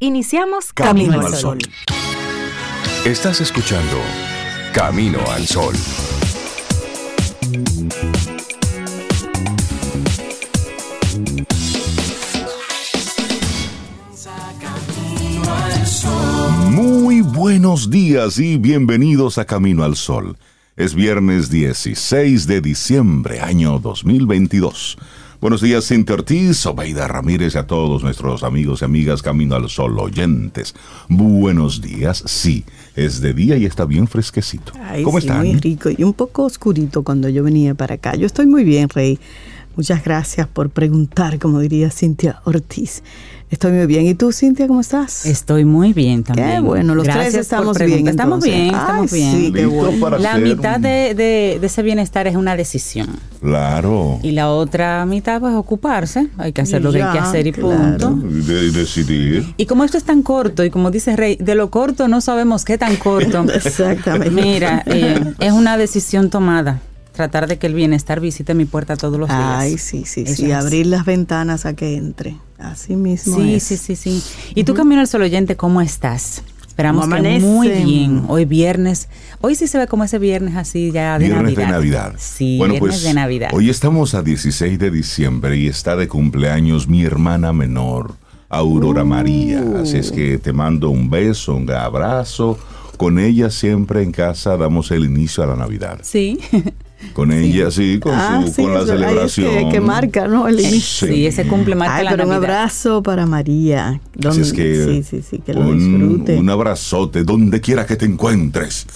Iniciamos Camino, al Sol. Estás escuchando Camino al Sol. Muy buenos días y bienvenidos a Camino al Sol. Es viernes 16 de diciembre, año 2022. Buenos días, Cintia Ortiz, Obeida Ramírez y a todos nuestros amigos y amigas Camino al Sol oyentes. Buenos días, sí, es de día y está bien fresquecito. ¿Cómo están? Muy rico y un poco oscurito cuando yo venía para acá. Yo estoy muy bien, Rey. Muchas gracias por preguntar, como diría Cintia Ortiz. Estoy muy bien. ¿Y tú, Cintia, cómo estás? Estoy muy bien también. Qué bueno, los tres estamos bien. Estamos bien, estamos bien. Sí, qué bueno. La mitad de, ese bienestar es una decisión. Claro. Y la otra mitad, pues ocuparse. Hay que hacer lo que hay que hacer y punto. Y decidir. Y como esto es tan corto, y como dice Rey, de lo corto no sabemos qué tan corto. Exactamente. Mira, eh, es una decisión tomada tratar de que el bienestar visite mi puerta todos los días. Ay, sí, sí, sí. Abrir las ventanas a que entre. Así mismo. Sí, sí, sí, sí. Y tú, Camino al Sol Oyente, ¿cómo estás? Esperamos que muy bien. Hoy viernes. Hoy sí se ve como ese viernes así ya de viernes Navidad. de Navidad. Sí, bueno, viernes pues, de Navidad. Hoy estamos a 16 de diciembre y está de cumpleaños mi hermana menor, Aurora María. Así es que te mando un beso, un abrazo. Con ella siempre en casa damos el inicio a la Navidad. Sí. Con ella, sí, con, ah, su, con la celebración. que, marca, ¿no? El inicio. Sí, ese cumple marca pero un abrazo para María. Así es que, sí, sí, sí, que lo un, disfrute. Un abrazote, donde quiera que te encuentres.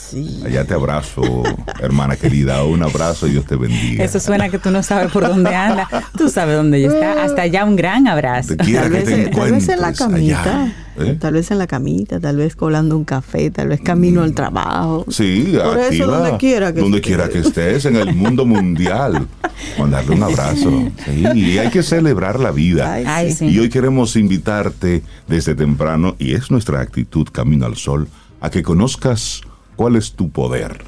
Allá te abrazo, hermana querida. Un abrazo y Dios te bendiga. Eso suena que tú no sabes por dónde anda. Tú sabes dónde ella está. Hasta allá un gran abrazo. quiera que te encuentres. Tal vez en la camita. ¿Eh? Tal vez en la camita, tal vez colando un café, tal vez camino al trabajo. Sí, Por eso donde quiera que donde quiera que estés, en el mundo mundial. Mandarle un abrazo. Sí, y hay que celebrar la vida. Y hoy queremos invitarte desde temprano, y es nuestra actitud Camino al Sol, a que conozcas cuál es tu poder.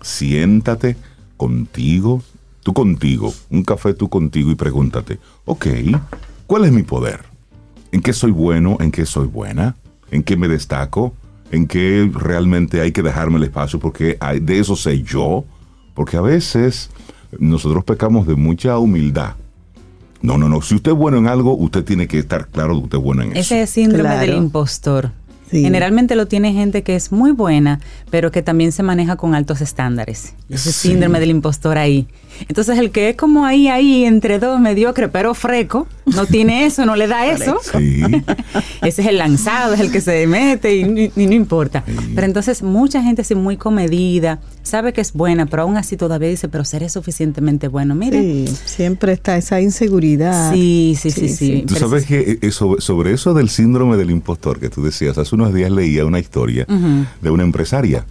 Siéntate contigo, tú contigo, un café tú contigo y pregúntate, ok, ¿cuál es mi poder? En qué soy bueno, en qué soy buena, en qué me destaco, en qué realmente hay que dejarme el espacio, porque de eso sé yo, porque a veces nosotros pecamos de mucha humildad. No, no, no. Si usted es bueno en algo, usted tiene que estar claro de que usted es bueno en eso. Ese síndrome del impostor. Generalmente lo tiene gente que es muy buena, pero que también se maneja con altos estándares. Ese síndrome del impostor ahí. Entonces el que es como ahí, ahí, entre dos, mediocre, pero freco, no tiene eso, no le da eso. Ese es el lanzado, es el que se mete y, no importa. Pero entonces mucha gente es muy comedida, sabe que es buena, pero aún así todavía dice, pero seré suficientemente bueno. Mire. Sí, siempre está esa inseguridad. Sí, sí, sí, sí. Tú sabes que eh, sobre, eso del síndrome del impostor que tú decías, hace unos días leía una historia de una empresaria.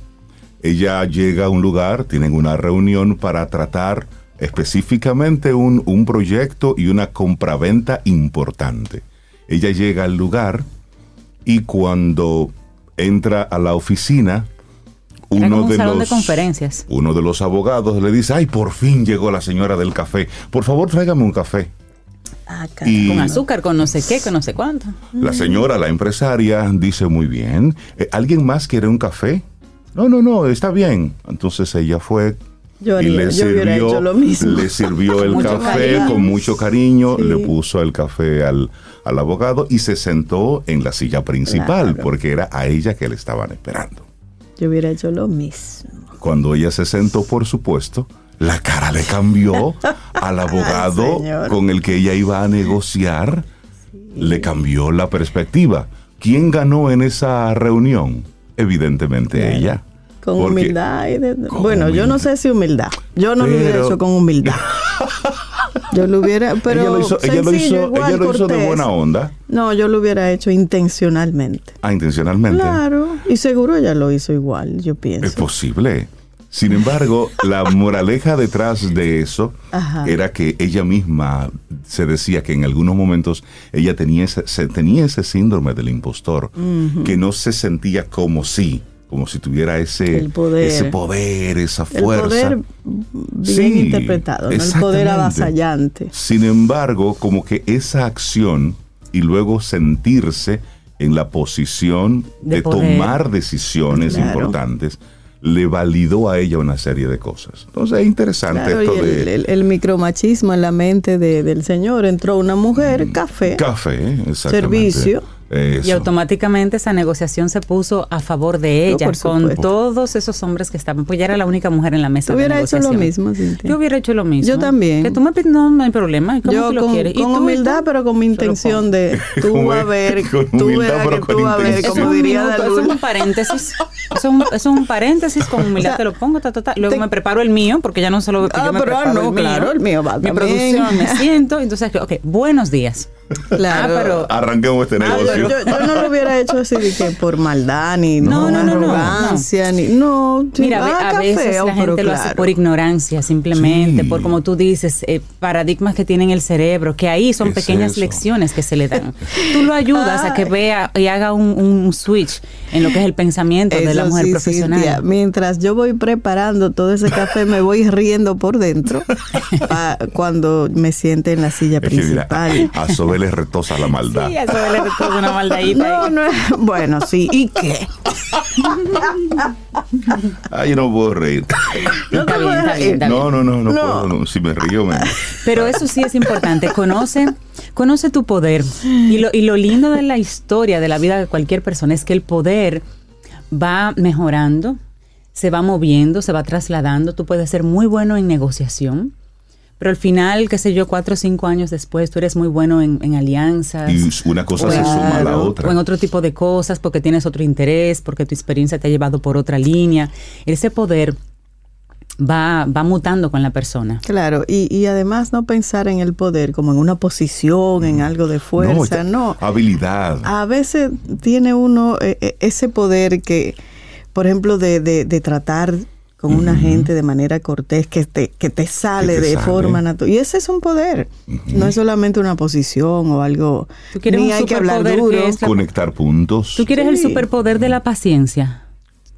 Ella llega a un lugar, tienen una reunión para tratar específicamente un, un proyecto y una compraventa importante. Ella llega al lugar y cuando entra a la oficina, uno de los conferencias. uno de los abogados le dice, ay, por fin llegó la señora del café. Por favor, tráigame un café. Ah, con azúcar, con no sé qué, con no sé cuánto. La señora, la empresaria, dice muy bien. Eh, ¿Alguien más quiere un café? No, no, no, está bien. Entonces ella fue y le sirvió, le sirvió el café con mucho cariño, le puso el café al, al, abogado y se sentó en la silla principal porque era a ella que le estaban esperando. Yo hubiera hecho lo mismo. Cuando ella se sentó, por supuesto, la cara le cambió al abogado con el que ella iba a negociar, le cambió la perspectiva. ¿Quién ganó en esa reunión? Evidentemente ella. Con humildad. bueno, yo no sé si humildad. Yo no lo hubiera hecho con humildad. Yo lo hubiera, pero ella lo hizo, ella lo hizo, de buena onda. No, yo lo hubiera hecho intencionalmente. Ah, intencionalmente. Claro, y seguro ella lo hizo igual, yo pienso. Es posible. Sin embargo, la moraleja detrás de eso era que ella misma se decía que en algunos momentos ella tenía ese, tenía ese síndrome del impostor, que no se sentía como si como si tuviera ese poder, ese poder esa fuerza. El poder bien interpretado, el poder avasallante. Sin embargo, como que esa acción y luego sentirse en la posición de, tomar decisiones importantes le validó a ella una serie de cosas. Entonces es interesante esto de... El, micromachismo en la mente del señor. Entró una mujer, mm, café. Café, exactamente. Servicio y automáticamente esa negociación se puso a favor de ella, con todos esos hombres que estaban. Pues ya era la única mujer en la mesa. Yo hubiera hecho lo mismo, Yo hubiera hecho lo mismo. Yo también. Que tú me pides, no, hay problema. ¿Cómo Yo lo quieres? con humildad, pero con mi intención de tú a ver, tú verás que tú a ver, como diría Eso es un paréntesis. Eso es un, paréntesis, con humildad te lo pongo, ta, ta, ta. Luego me preparo el mío, porque ya no solo ah, yo me pero preparo no, el claro, el mío va Mi producción, me siento. Entonces, ok, buenos días. Claro. Ah, pero, Arranquemos este ah, negocio. Yo, no lo hubiera hecho así de que por maldad, ni no, no, arrogancia, ni. No, Mira, a veces la gente lo hace por ignorancia, simplemente, por como tú dices, eh, paradigmas que tienen el cerebro, que ahí son pequeñas lecciones que se le dan. tú lo ayudas a que vea y haga un, switch en lo que es el pensamiento de la mujer profesional. mientras yo voy preparando todo ese café, me voy riendo por dentro cuando me siente en la silla principal le retosa la maldad. Sí, eso le retosa una maldadita. No, no, bueno, sí. ¿Y qué? Ay, no puedo reír. No, reír. no, no, no, no, puedo. Si me río, me... Pero eso sí es importante. Conoce, conoce tu poder. Y lo, y lo lindo de la historia, de la vida de cualquier persona, es que el poder va mejorando, se va moviendo, se va trasladando. Tú puedes ser muy bueno en negociación pero al final, qué sé yo, cuatro o cinco años después, tú eres muy bueno en, alianzas. Y una cosa se suma a la otra. O en otro tipo de cosas, porque tienes otro interés, porque tu experiencia te ha llevado por otra línea. Ese poder va, va mutando con la persona. Claro, y, y además no pensar en el poder como en una posición, en mm. algo de fuerza, no. Habilidad. A veces tiene uno eh, eh, ese poder que, por ejemplo, de, de, de tratar con una gente de manera cortés que te, que te sale de forma natural. Y ese es un poder. No es solamente una posición o algo. Ni hay que hablar duro. Conectar puntos. ¿Tú quieres el superpoder de la paciencia?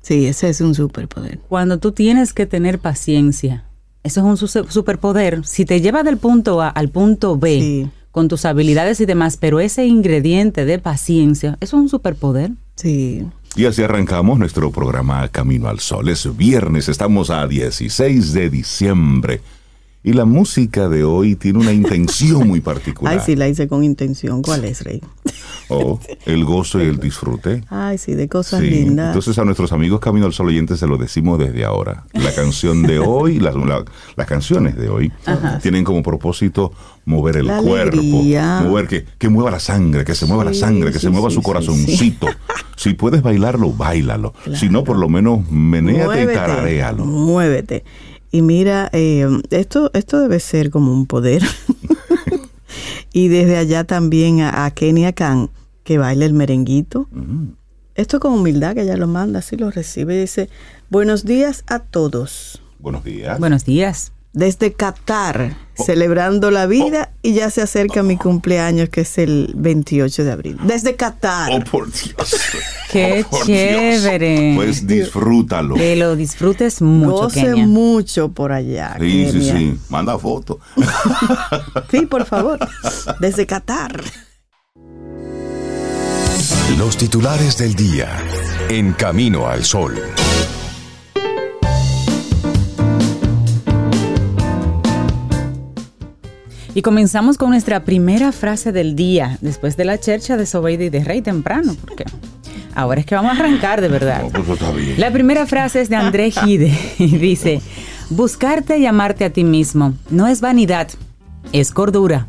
Sí, ese es un superpoder. Cuando tú tienes que tener paciencia, eso es un superpoder. Si te lleva del punto A al punto B con tus habilidades y demás, pero ese ingrediente de paciencia, eso es un superpoder. Sí. Y así arrancamos nuestro programa Camino al Sol. Es viernes, estamos a 16 de diciembre. Y la música de hoy tiene una intención muy particular. Ay, sí, la hice con intención. ¿Cuál es, Rey? Oh, el gozo y el disfrute. Ay, sí, de cosas lindas. Entonces a nuestros amigos Camino al Sol oyentes se lo decimos desde ahora. La canción de hoy, las, las canciones de hoy, tienen como propósito mover el cuerpo, mover que, que mueva la sangre, que se mueva la sangre, que se mueva su corazoncito. Si puedes bailarlo, bailalo. Si no, por lo menos menéate y tararéalo. Muévete. Y mira, eh, esto, esto debe ser como un poder. y desde allá también a, Kenia Khan, que baila el merenguito. Mm. Esto con humildad, que ella lo manda, así lo recibe. Dice, buenos días a todos. Buenos días. Buenos días desde Qatar, oh. celebrando la vida y ya se acerca mi cumpleaños que es el 28 de abril. Desde Qatar. Oh, por Dios. Qué oh, chévere. Pues disfrútalo. Que lo disfrutes mucho. Goce mucho por allá. Sí, sí, sí. Manda foto. sí, por favor. Desde Qatar. Los titulares del día. En camino al sol. Y comenzamos con nuestra primera frase del día, después de la chercha de Sobeida y de Rey temprano, porque ahora es que vamos a arrancar de verdad. Pues la primera frase es de André Gide y dice, buscarte y amarte a ti mismo no es vanidad, es cordura.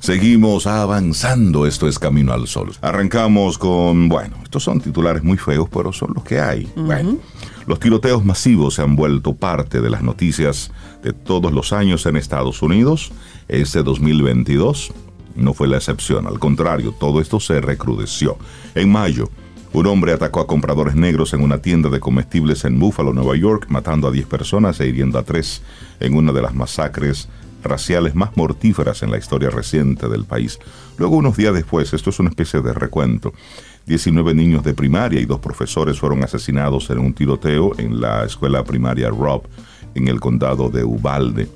Seguimos avanzando, esto es Camino al Sol. Arrancamos con, bueno, estos son titulares muy feos, pero son los que hay. Bueno, los tiroteos masivos se han vuelto parte de las noticias de todos los años en Estados Unidos. Este 2022 no fue la excepción, al contrario, todo esto se recrudeció. En mayo, un hombre atacó a compradores negros en una tienda de comestibles en Buffalo, Nueva York, matando a 10 personas e hiriendo a 3 en una de las masacres raciales más mortíferas en la historia reciente del país. Luego, unos días después, esto es una especie de recuento, 19 niños de primaria y dos profesores fueron asesinados en un tiroteo en la escuela primaria Rob en el condado de Ubalde.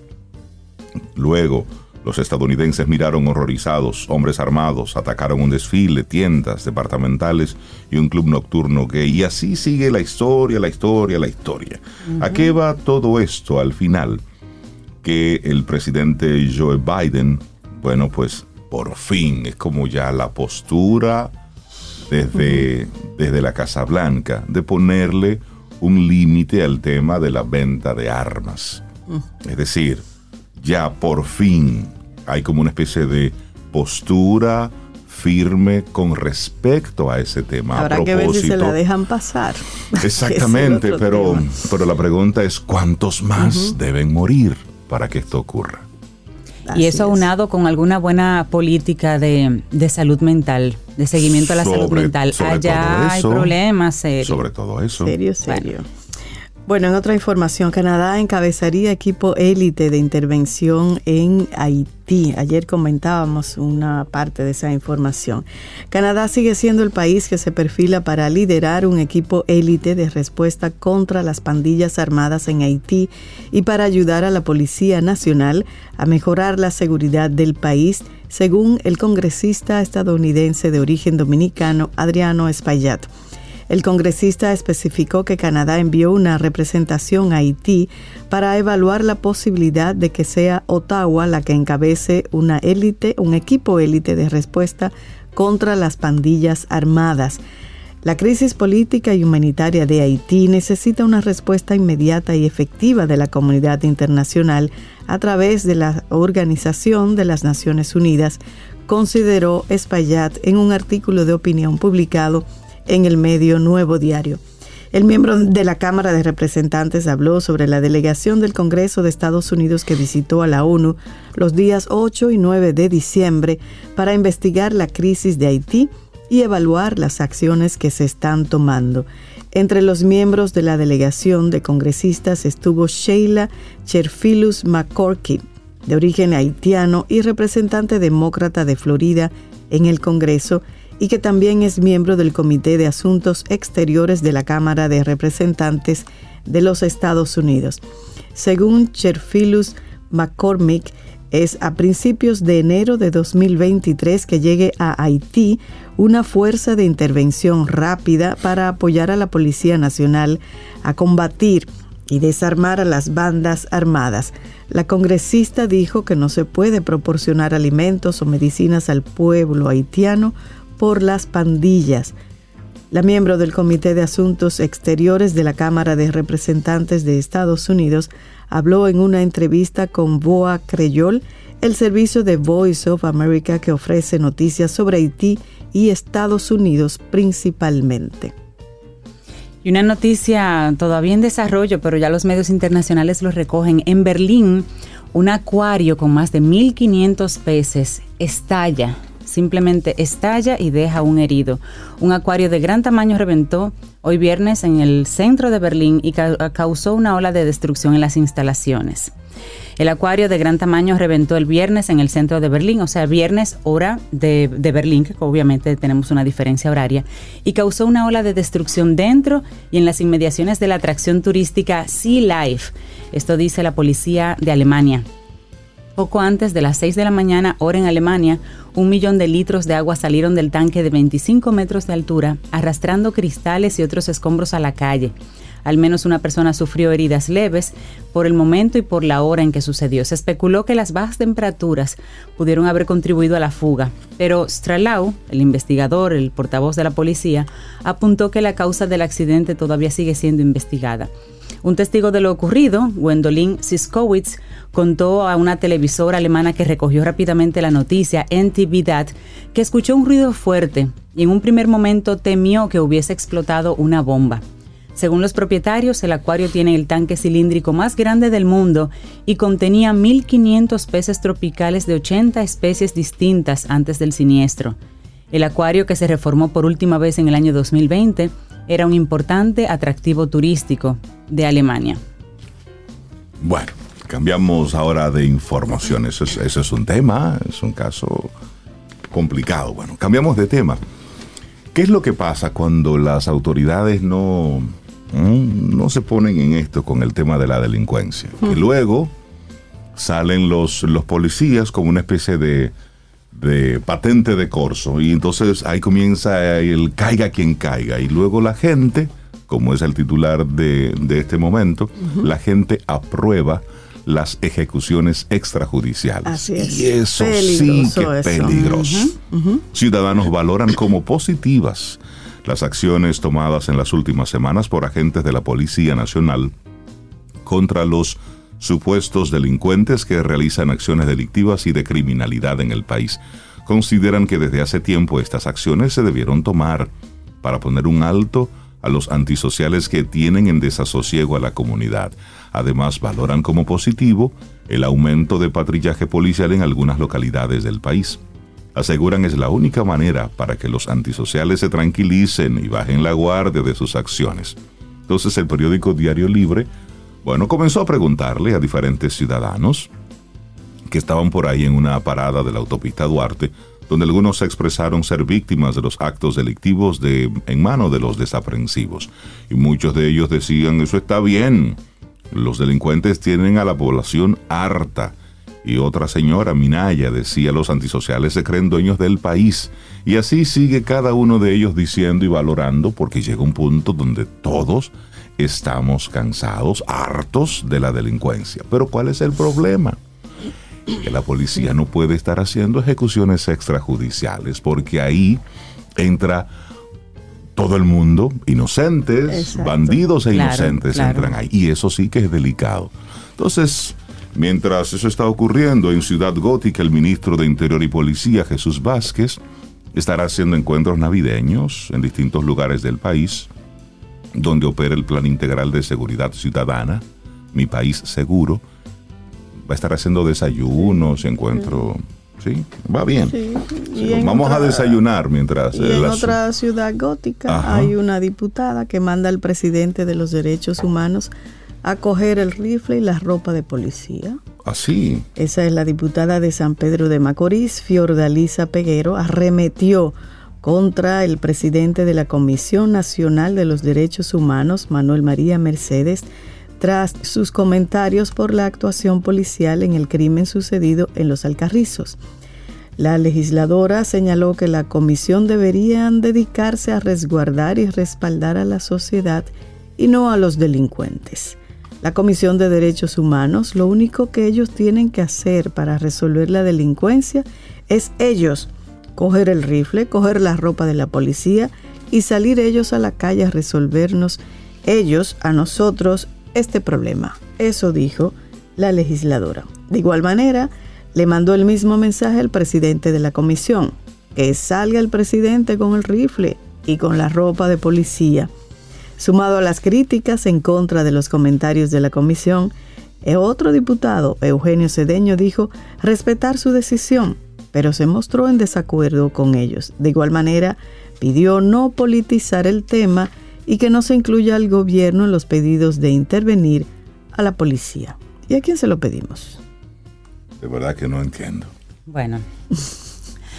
Luego, Los estadounidenses miraron horrorizados, hombres armados atacaron un desfile, tiendas departamentales y un club nocturno gay. Y así sigue la historia, la historia, la historia. ¿A qué va todo esto al final? Que el presidente Joe Biden, bueno, pues por fin es como ya la postura desde, desde la Casa Blanca de ponerle un límite al tema de la venta de armas. Es decir, ya por fin hay como una especie de postura firme con respecto a ese tema. Habrá que ver si se la dejan pasar. Exactamente, pero, pero la pregunta es cuántos más deben morir para que esto ocurra. y eso aunado con alguna buena política de, salud mental, de seguimiento a la salud mental. Allá hay problemas serios. Sobre todo eso. Serio, serio. Bueno, en otra información, Canadá encabezaría equipo élite de intervención en Haití. Ayer comentábamos una parte de esa información. Canadá sigue siendo el país que se perfila para liderar un equipo élite de respuesta contra las pandillas armadas en Haití y para ayudar a la Policía Nacional a mejorar la seguridad del país, según el congresista estadounidense de origen dominicano Adriano Espaillat. El congresista especificó que Canadá envió una representación a Haití para evaluar la posibilidad de que sea Ottawa la que encabece una élite, un equipo élite de respuesta contra las pandillas armadas. La crisis política y humanitaria de Haití necesita una respuesta inmediata y efectiva de la comunidad internacional a través de la Organización de las Naciones Unidas, consideró Espaillat en un artículo de opinión publicado en el medio Nuevo Diario. El miembro de la Cámara de Representantes habló sobre la delegación del Congreso de Estados Unidos que visitó a la ONU los días 8 y 9 de diciembre para investigar la crisis de Haití y evaluar las acciones que se están tomando. Entre los miembros de la delegación de congresistas estuvo Sheila Cherfilus McCorky, de origen haitiano y representante demócrata de Florida en el Congreso, y que también es miembro del Comité de Asuntos Exteriores de la Cámara de Representantes de los Estados Unidos. Según Cherfilus McCormick, es a principios de enero de 2023 que llegue a Haití una fuerza de intervención rápida para apoyar a la Policía Nacional a combatir y desarmar a las bandas armadas. La congresista dijo que no se puede proporcionar alimentos o medicinas al pueblo haitiano por las pandillas. La miembro del Comité de Asuntos Exteriores de la Cámara de Representantes de Estados Unidos habló en una entrevista con Boa Creyol, el servicio de Voice of America que ofrece noticias sobre Haití y Estados Unidos principalmente. Y una noticia todavía en desarrollo, pero ya los medios internacionales lo recogen. En Berlín, un acuario con más de 1.500 peces estalla simplemente estalla y deja un herido. Un acuario de gran tamaño reventó hoy viernes en el centro de Berlín y causó una ola de destrucción en las instalaciones. El acuario de gran tamaño reventó el viernes en el centro de Berlín, o sea, viernes hora de, Berlín, que obviamente tenemos una diferencia horaria, y causó una ola de destrucción dentro y en las inmediaciones de la atracción turística Sea Life. Esto dice la policía de Alemania. Poco antes de las 6 de la mañana, hora en Alemania, un millón de litros de agua salieron del tanque de 25 metros de altura, arrastrando cristales y otros escombros a la calle. Al menos una persona sufrió heridas leves por el momento y por la hora en que sucedió. Se especuló que las bajas temperaturas pudieron haber contribuido a la fuga, pero Stralau, el investigador, el portavoz de la policía, apuntó que la causa del accidente todavía sigue siendo investigada. Un testigo de lo ocurrido, Gwendolyn Siskowitz, contó a una televisora alemana que recogió rápidamente la noticia, NTV que escuchó un ruido fuerte y en un primer momento temió que hubiese explotado una bomba. Según los propietarios, el acuario tiene el tanque cilíndrico más grande del mundo y contenía 1.500 peces tropicales de 80 especies distintas antes del siniestro. El acuario, que se reformó por última vez en el año 2020, era un importante atractivo turístico de Alemania. Bueno, cambiamos ahora de información. Eso es, un tema, es un caso complicado. Bueno, cambiamos de tema. ¿Qué es lo que pasa cuando las autoridades no, no se ponen en esto con el tema de la delincuencia? Que luego salen los, los policías como una especie de, de patente de corso y entonces ahí comienza el caiga quien caiga y luego la gente, como es el titular de, este momento, la gente aprueba las ejecuciones extrajudiciales. Y eso sí que es peligroso. Ciudadanos valoran como positivas las acciones tomadas en las últimas semanas por agentes de la Policía Nacional contra los supuestos delincuentes que realizan acciones delictivas y de criminalidad en el país. Consideran que desde hace tiempo estas acciones se debieron tomar para poner un alto a los antisociales que tienen en desasosiego a la comunidad. Además, valoran como positivo el aumento de patrillaje policial en algunas localidades del país. Aseguran es la única manera para que los antisociales se tranquilicen y bajen la guardia de sus acciones. Entonces el periódico Diario Libre, bueno, comenzó a preguntarle a diferentes ciudadanos que estaban por ahí en una parada de la autopista Duarte, donde algunos expresaron ser víctimas de los actos delictivos de, en mano de los desaprensivos. Y muchos de ellos decían, eso está bien, los delincuentes tienen a la población harta. Y otra señora, Minaya, decía, los antisociales se creen dueños del país. Y así sigue cada uno de ellos diciendo y valorando, porque llega un punto donde todos estamos cansados, hartos de la delincuencia. Pero ¿cuál es el problema? Que la policía no puede estar haciendo ejecuciones extrajudiciales, porque ahí entra todo el mundo, inocentes, bandidos e inocentes entran ahí. Y eso sí que es delicado. Entonces, mientras eso está ocurriendo en Ciudad Gótica, el ministro de Interior y Policía, Jesús Vázquez, estará haciendo encuentros navideños en distintos lugares del país, donde opera el Plan Integral de Seguridad Ciudadana, Mi País Seguro. Va a estar haciendo desayunos, encuentros Sí, va bien. Vamos a desayunar mientras. Y en otra ciudad gótica hay una diputada que manda al presidente de los derechos humanos a coger el rifle y la ropa de policía. Así. Ah, Esa es la diputada de San Pedro de Macorís, Fiordalisa Peguero, arremetió contra el presidente de la Comisión Nacional de los Derechos Humanos, Manuel María Mercedes, tras sus comentarios por la actuación policial en el crimen sucedido en los Alcarrizos. La legisladora señaló que la comisión debería dedicarse a resguardar y respaldar a la sociedad y no a los delincuentes. La Comisión de Derechos Humanos, lo único que ellos tienen que hacer para resolver la delincuencia es ellos coger el rifle, coger la ropa de la policía y salir ellos a la calle a resolvernos ellos a nosotros este problema. Eso dijo la legisladora. De igual manera, le mandó el mismo mensaje al presidente de la comisión, que salga el presidente con el rifle y con la ropa de policía. Sumado a las críticas en contra de los comentarios de la comisión, el otro diputado, Eugenio Cedeño, dijo respetar su decisión, pero se mostró en desacuerdo con ellos. De igual manera, pidió no politizar el tema y que no se incluya al gobierno en los pedidos de intervenir a la policía. ¿Y a quién se lo pedimos? De verdad que no entiendo. Bueno.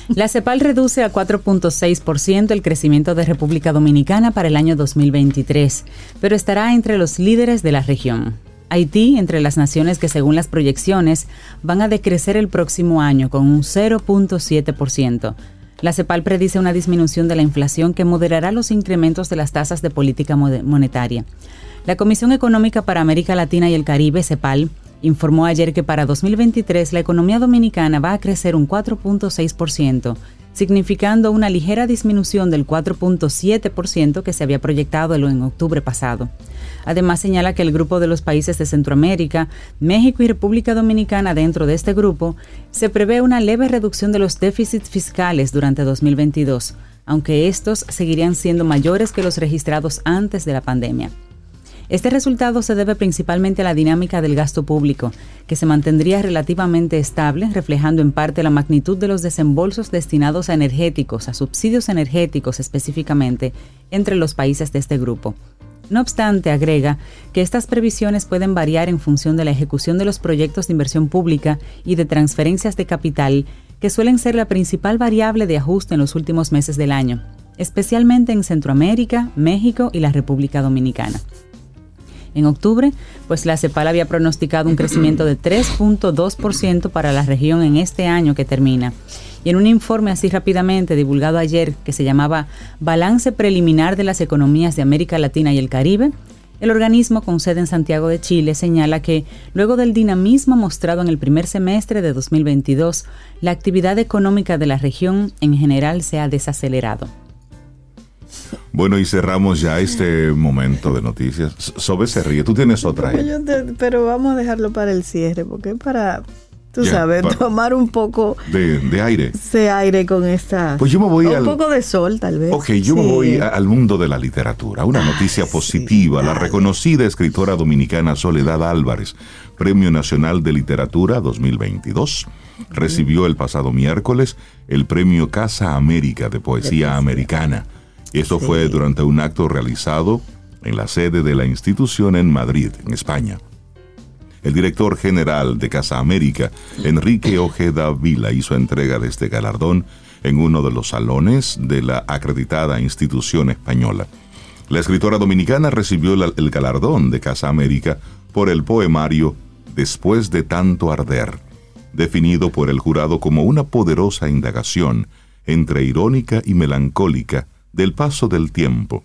La CEPAL reduce a 4.6% el crecimiento de República Dominicana para el año 2023, pero estará entre los líderes de la región. Haití, entre las naciones que según las proyecciones van a decrecer el próximo año con un 0.7%, la CEPAL predice una disminución de la inflación que moderará los incrementos de las tasas de política monetaria. La Comisión Económica para América Latina y el Caribe, CEPAL, informó ayer que para 2023 la economía dominicana va a crecer un 4.6%, significando una ligera disminución del 4.7% que se había proyectado en octubre pasado. Además señala que el grupo de los países de Centroamérica, México y República Dominicana dentro de este grupo, se prevé una leve reducción de los déficits fiscales durante 2022, aunque estos seguirían siendo mayores que los registrados antes de la pandemia. Este resultado se debe principalmente a la dinámica del gasto público, que se mantendría relativamente estable, reflejando en parte la magnitud de los desembolsos destinados a energéticos, a subsidios energéticos específicamente, entre los países de este grupo. No obstante, agrega que estas previsiones pueden variar en función de la ejecución de los proyectos de inversión pública y de transferencias de capital, que suelen ser la principal variable de ajuste en los últimos meses del año, especialmente en Centroamérica, México y la República Dominicana. En octubre, pues la CEPAL había pronosticado un crecimiento de 3.2% para la región en este año que termina. Y en un informe así rápidamente divulgado ayer que se llamaba Balance Preliminar de las Economías de América Latina y el Caribe, el organismo con sede en Santiago de Chile señala que, luego del dinamismo mostrado en el primer semestre de 2022, la actividad económica de la región en general se ha desacelerado. Bueno, y cerramos ya este momento de noticias. Sobe se ríe, tú tienes otra. pero vamos a dejarlo para el cierre, porque es para Tú sabes, tomar un poco de, aire. De aire con esta. Pues yo me voy Un poco de sol, tal vez. Ok, yo me voy al mundo de la literatura. Una noticia positiva. La reconocida escritora dominicana Soledad Álvarez, Premio Nacional de Literatura 2022, recibió el pasado miércoles el Premio Casa América de Poesía Americana. Eso fue durante un acto realizado en la sede de la institución en Madrid, en España. El director general de Casa América, Enrique Ojeda Vila, hizo entrega de este galardón en uno de los salones de la acreditada institución española. La escritora dominicana recibió el galardón de Casa América por el poemario Después de tanto arder, definido por el jurado como una poderosa indagación entre irónica y melancólica del paso del tiempo,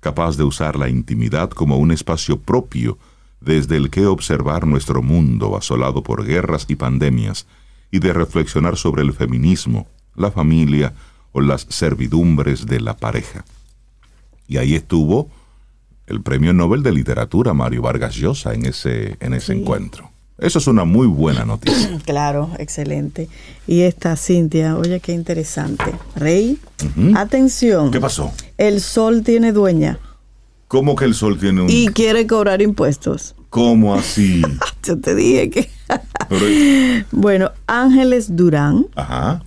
capaz de usar la intimidad como un espacio propio desde el que observar nuestro mundo asolado por guerras y pandemias, y de reflexionar sobre el feminismo, la familia o las servidumbres de la pareja. Y ahí estuvo el Premio Nobel de Literatura Mario Vargas Llosa en ese, en ese encuentro. Eso es una muy buena noticia. Claro, excelente. Y esta Cintia, oye, qué interesante. Rey, atención. ¿Qué pasó? El sol tiene dueña. ¿Cómo que el sol tiene un... Y quiere cobrar impuestos. ¿Cómo así? Yo te dije que... bueno, Ángeles Durán,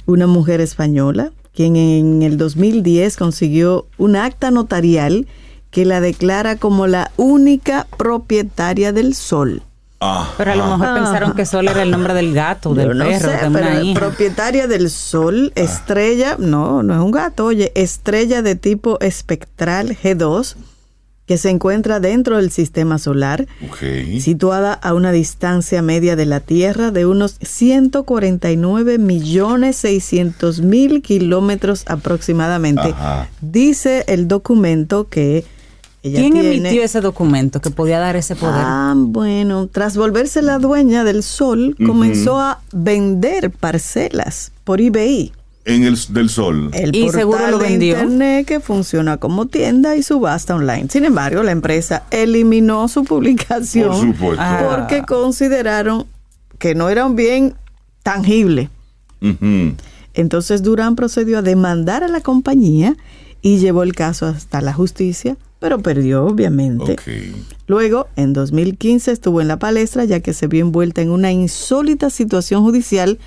una mujer española, quien en el 2010 consiguió un acta notarial que la declara como la única propietaria del sol. Pero a lo mejor pensaron que Sol era el nombre del gato, del perro, de propietaria del Sol, ah. estrella, no, no es un gato, oye, estrella de tipo espectral G2 que se encuentra dentro del sistema solar, situada a una distancia media de la Tierra de unos 149 millones 600 mil kilómetros aproximadamente. Dice el documento que ella ¿Quién emitió ese documento que podía dar ese poder? Ah, bueno, tras volverse la dueña del sol, comenzó a vender parcelas por eBay en el del sol. El y portal de internet que funciona como tienda y subasta online. Sin embargo, la empresa eliminó su publicación porque consideraron que no era un bien tangible. Entonces Durán procedió a demandar a la compañía y llevó el caso hasta la justicia, pero perdió obviamente. Luego, en 2015 estuvo en la palestra ya que se vio envuelta en una insólita situación judicial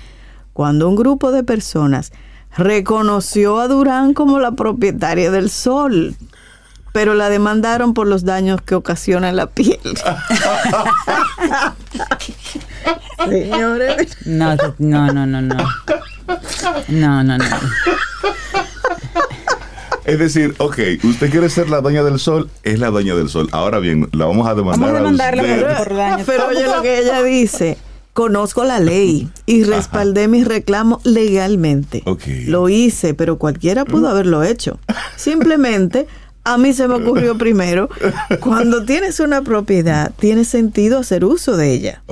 cuando un grupo de personas reconoció a Durán como la propietaria del sol, pero la demandaron por los daños que ocasiona la piel. Señores. No, no, no, no, no. No, no, no. Es decir, ok, usted quiere ser la dueña del sol, es la dueña del sol. Ahora bien, la vamos a demandar vamos a demandarla por, daños. Pero oye lo que ella dice conozco la ley y respaldé mi reclamo legalmente. Lo hice, pero cualquiera pudo haberlo hecho. Simplemente a mí se me ocurrió primero, cuando tienes una propiedad, tiene sentido hacer uso de ella.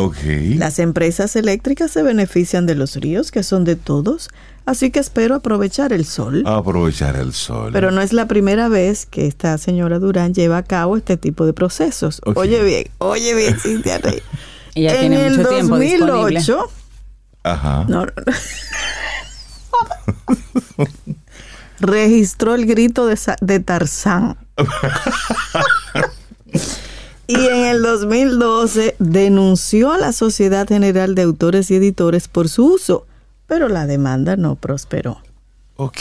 Las empresas eléctricas se benefician de los ríos, que son de todos, así que espero aprovechar el sol. Aprovechar el sol. Pero no es la primera vez que esta señora Durán lleva a cabo este tipo de procesos. Oye bien, oye bien, Cintia Rey en el 2008, Ajá. registró el grito de, de Tarzán. y en el 2012 denunció a la Sociedad General de Autores y Editores por su uso, pero la demanda no prosperó. Ok.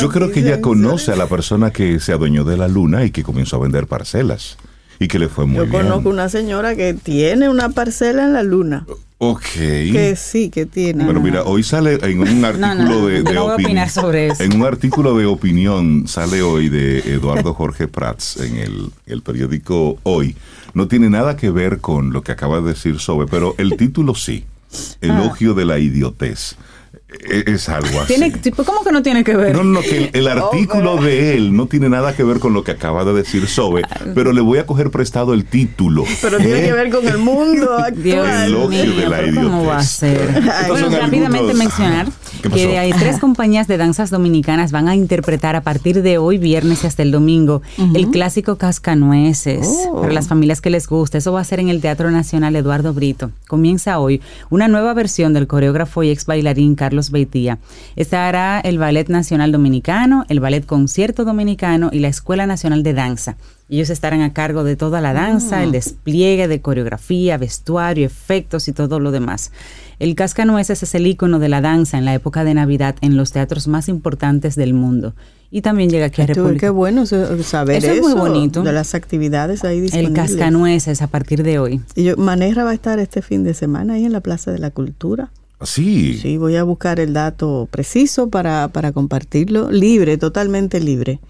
Yo creo que ella conoce a la persona que se adueñó de la luna y que comenzó a vender parcelas. Y que le fue muy Yo bien. Yo conozco una señora que tiene una parcela en la luna. Ok. Que sí, que tiene. Bueno, mira, hoy sale en un artículo de, de opinión. En un artículo de opinión sale hoy de Eduardo Jorge Prats en el, el, periódico Hoy. No tiene nada que ver con lo que acaba de decir Sobe, pero el título sí. Elogio ah. de la idiotez. E-, es algo así. ¿Tiene, ¿Cómo que no tiene que ver? No, no, que el, artículo de él no tiene nada que ver con lo que acaba de decir Sobe, pero le voy a coger prestado el título. Pero tiene que ver con el mundo actual. Elogio de la idiotez. ¿Cómo va a ser? Bueno, rápidamente mencionar que hay tres compañías de danzas dominicanas van a interpretar a partir de hoy, viernes hasta el domingo, el clásico Cascanueces. Oh. Para las familias que les gusta, eso va a ser en el Teatro Nacional Eduardo Brito. Comienza hoy una nueva versión del coreógrafo y ex bailarín Carlos Beitía. Estará el Ballet Nacional Dominicano, el Ballet Concierto Dominicano y la Escuela Nacional de Danza. Ellos estarán a cargo de toda la danza, el ah. despliegue de coreografía, vestuario, efectos y todo lo demás. El Cascanueces es el icono de la danza en la época de Navidad en los teatros más importantes del mundo. Y también llega aquí a República. Qué bueno saber eso. es muy bonito. De las actividades ahí disponibles. El Cascanueces a partir de hoy. Y yo, Maneja va a estar este fin de semana ahí en la Plaza de la Cultura. Sí. Sí, voy a buscar el dato preciso para, para compartirlo. Libre, totalmente libre.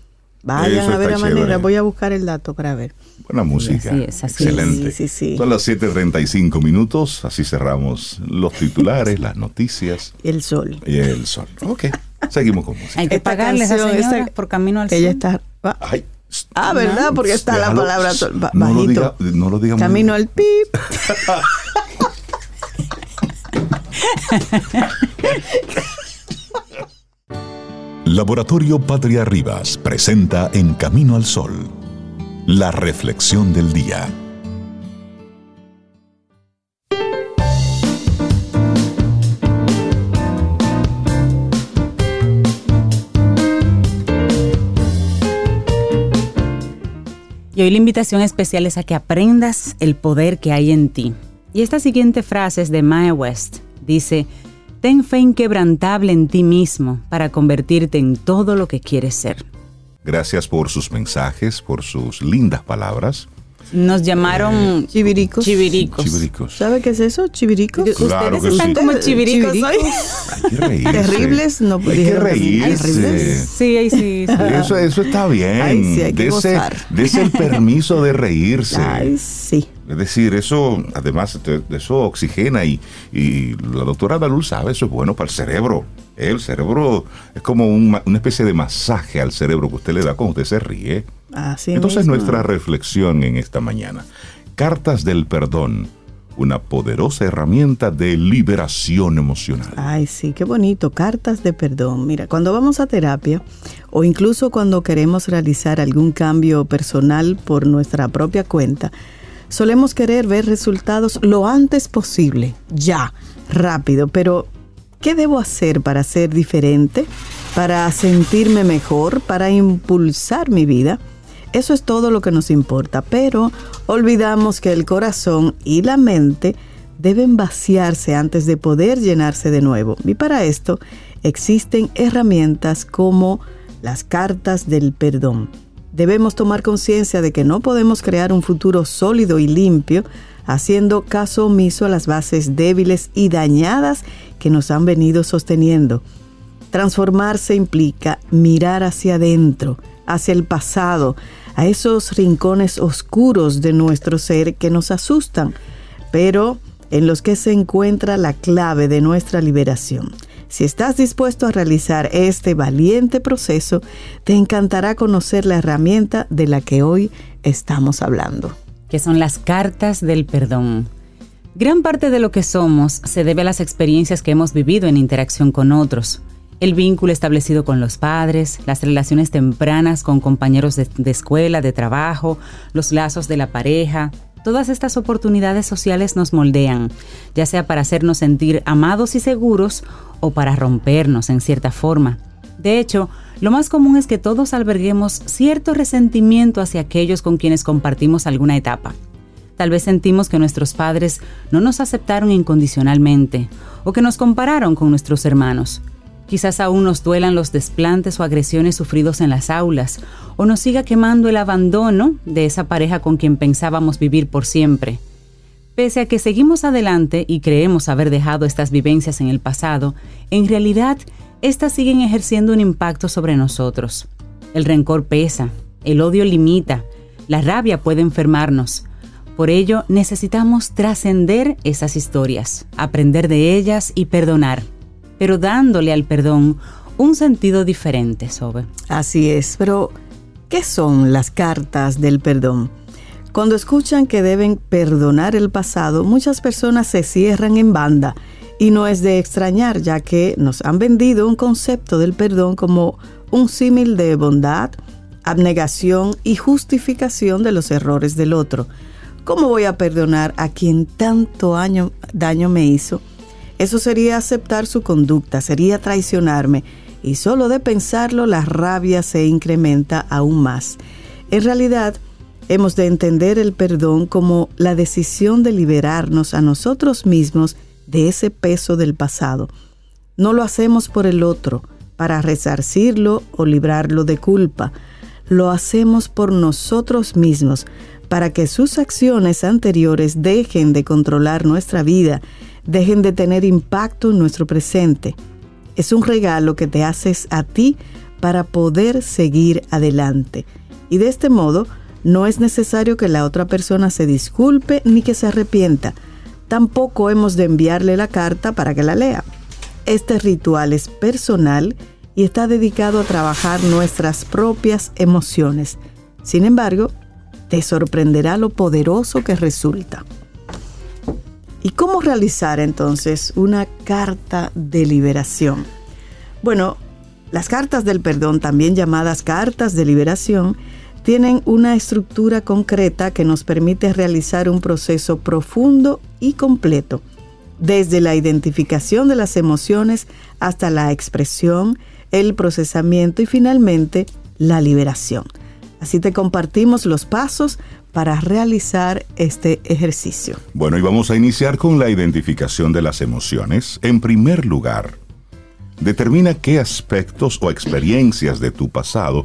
Vayan a ver a manera, voy a buscar el dato para ver. Buena música. Excelente. Son las 7.35 minutos, así cerramos los titulares, las noticias. El sol. Y el sol. Ok, seguimos con música. Hay que pagarle a esa por camino al ella sol. Está, ah, ¿verdad? Porque está la palabra no Lo diga, no lo diga Camino al pip. Laboratorio Patria Rivas presenta En Camino al Sol, la reflexión del día. Y hoy la invitación especial es a que aprendas el poder que hay en ti. Y esta siguiente frase es de Mae West. Dice, Ten fe inquebrantable en ti mismo para convertirte en todo lo que quieres ser. Gracias por sus mensajes, por sus lindas palabras. Nos llamaron eh, chiviricos. chiviricos. ¿Sabe qué es eso? Chiviricos. Ustedes están como chiviricos, hoy. Hay que reírse. Terribles, no Hay que reírse. Sí, ahí sí, Eso, eso está bien. Ay, sí, hay que dese el permiso de reírse. Ay, sí. Es decir, eso, además, eso oxigena y, y la doctora Dalul sabe, eso es bueno para el cerebro. El cerebro es como una especie de masaje al cerebro que usted le da cuando usted se ríe. Así Entonces, nuestra reflexión en esta mañana. Cartas del perdón, una poderosa herramienta de liberación emocional. Ay, sí, qué bonito, cartas de perdón. Mira, cuando vamos a terapia o incluso cuando queremos realizar algún cambio personal por nuestra propia cuenta, Solemos querer ver resultados lo antes posible, ya, rápido, pero ¿qué debo hacer para ser diferente? ¿Para sentirme mejor? ¿Para impulsar mi vida? Eso es todo lo que nos importa, pero olvidamos que el corazón y la mente deben vaciarse antes de poder llenarse de nuevo. Y para esto existen herramientas como las cartas del perdón debemos tomar conciencia de que no podemos crear un futuro sólido y limpio haciendo caso omiso a las bases débiles y dañadas que nos han venido sosteniendo. Transformarse implica mirar hacia adentro, hacia el pasado, a esos rincones oscuros de nuestro ser que nos asustan, pero en los que se encuentra la clave de nuestra liberación. Si estás dispuesto a realizar este valiente proceso, te encantará conocer la herramienta de la que hoy estamos hablando. Que son las cartas del perdón. Gran parte de lo que somos se debe a las experiencias que hemos vivido en interacción con otros. El vínculo establecido con los padres, las relaciones tempranas con compañeros de, de escuela, de trabajo, los lazos de la pareja, Todas estas oportunidades sociales nos moldean, ya sea para hacernos sentir amados y seguros o para rompernos en cierta forma. De hecho, lo más común es que todos alberguemos cierto resentimiento hacia aquellos con quienes compartimos alguna etapa. Tal vez sentimos que nuestros padres no nos aceptaron incondicionalmente o que nos compararon con nuestros hermanos. Quizás aún nos duelan los desplantes o agresiones sufridos en las aulas, o nos siga quemando el abandono de esa pareja con quien pensábamos vivir por siempre. Pese a que seguimos adelante y creemos haber dejado estas vivencias en el pasado, en realidad estas siguen ejerciendo un impacto sobre nosotros. El rencor pesa, el odio limita, la rabia puede enfermarnos. Por ello necesitamos trascender esas historias, aprender de ellas y perdonar pero dándole al perdón un sentido diferente, Sobe. Así es, pero ¿qué son las cartas del perdón? Cuando escuchan que deben perdonar el pasado, muchas personas se cierran en banda y no es de extrañar ya que nos han vendido un concepto del perdón como un símil de bondad, abnegación y justificación de los errores del otro. ¿Cómo voy a perdonar a quien tanto daño me hizo? Eso sería aceptar su conducta, sería traicionarme. Y solo de pensarlo la rabia se incrementa aún más. En realidad, hemos de entender el perdón como la decisión de liberarnos a nosotros mismos de ese peso del pasado. No lo hacemos por el otro, para resarcirlo o librarlo de culpa. Lo hacemos por nosotros mismos, para que sus acciones anteriores dejen de controlar nuestra vida dejen de tener impacto en nuestro presente. Es un regalo que te haces a ti para poder seguir adelante. Y de este modo, no es necesario que la otra persona se disculpe ni que se arrepienta. Tampoco hemos de enviarle la carta para que la lea. Este ritual es personal y está dedicado a trabajar nuestras propias emociones. Sin embargo, te sorprenderá lo poderoso que resulta. ¿Y cómo realizar entonces una carta de liberación? Bueno, las cartas del perdón, también llamadas cartas de liberación, tienen una estructura concreta que nos permite realizar un proceso profundo y completo, desde la identificación de las emociones hasta la expresión, el procesamiento y finalmente la liberación. Así te compartimos los pasos para realizar este ejercicio. Bueno, y vamos a iniciar con la identificación de las emociones. En primer lugar, determina qué aspectos o experiencias de tu pasado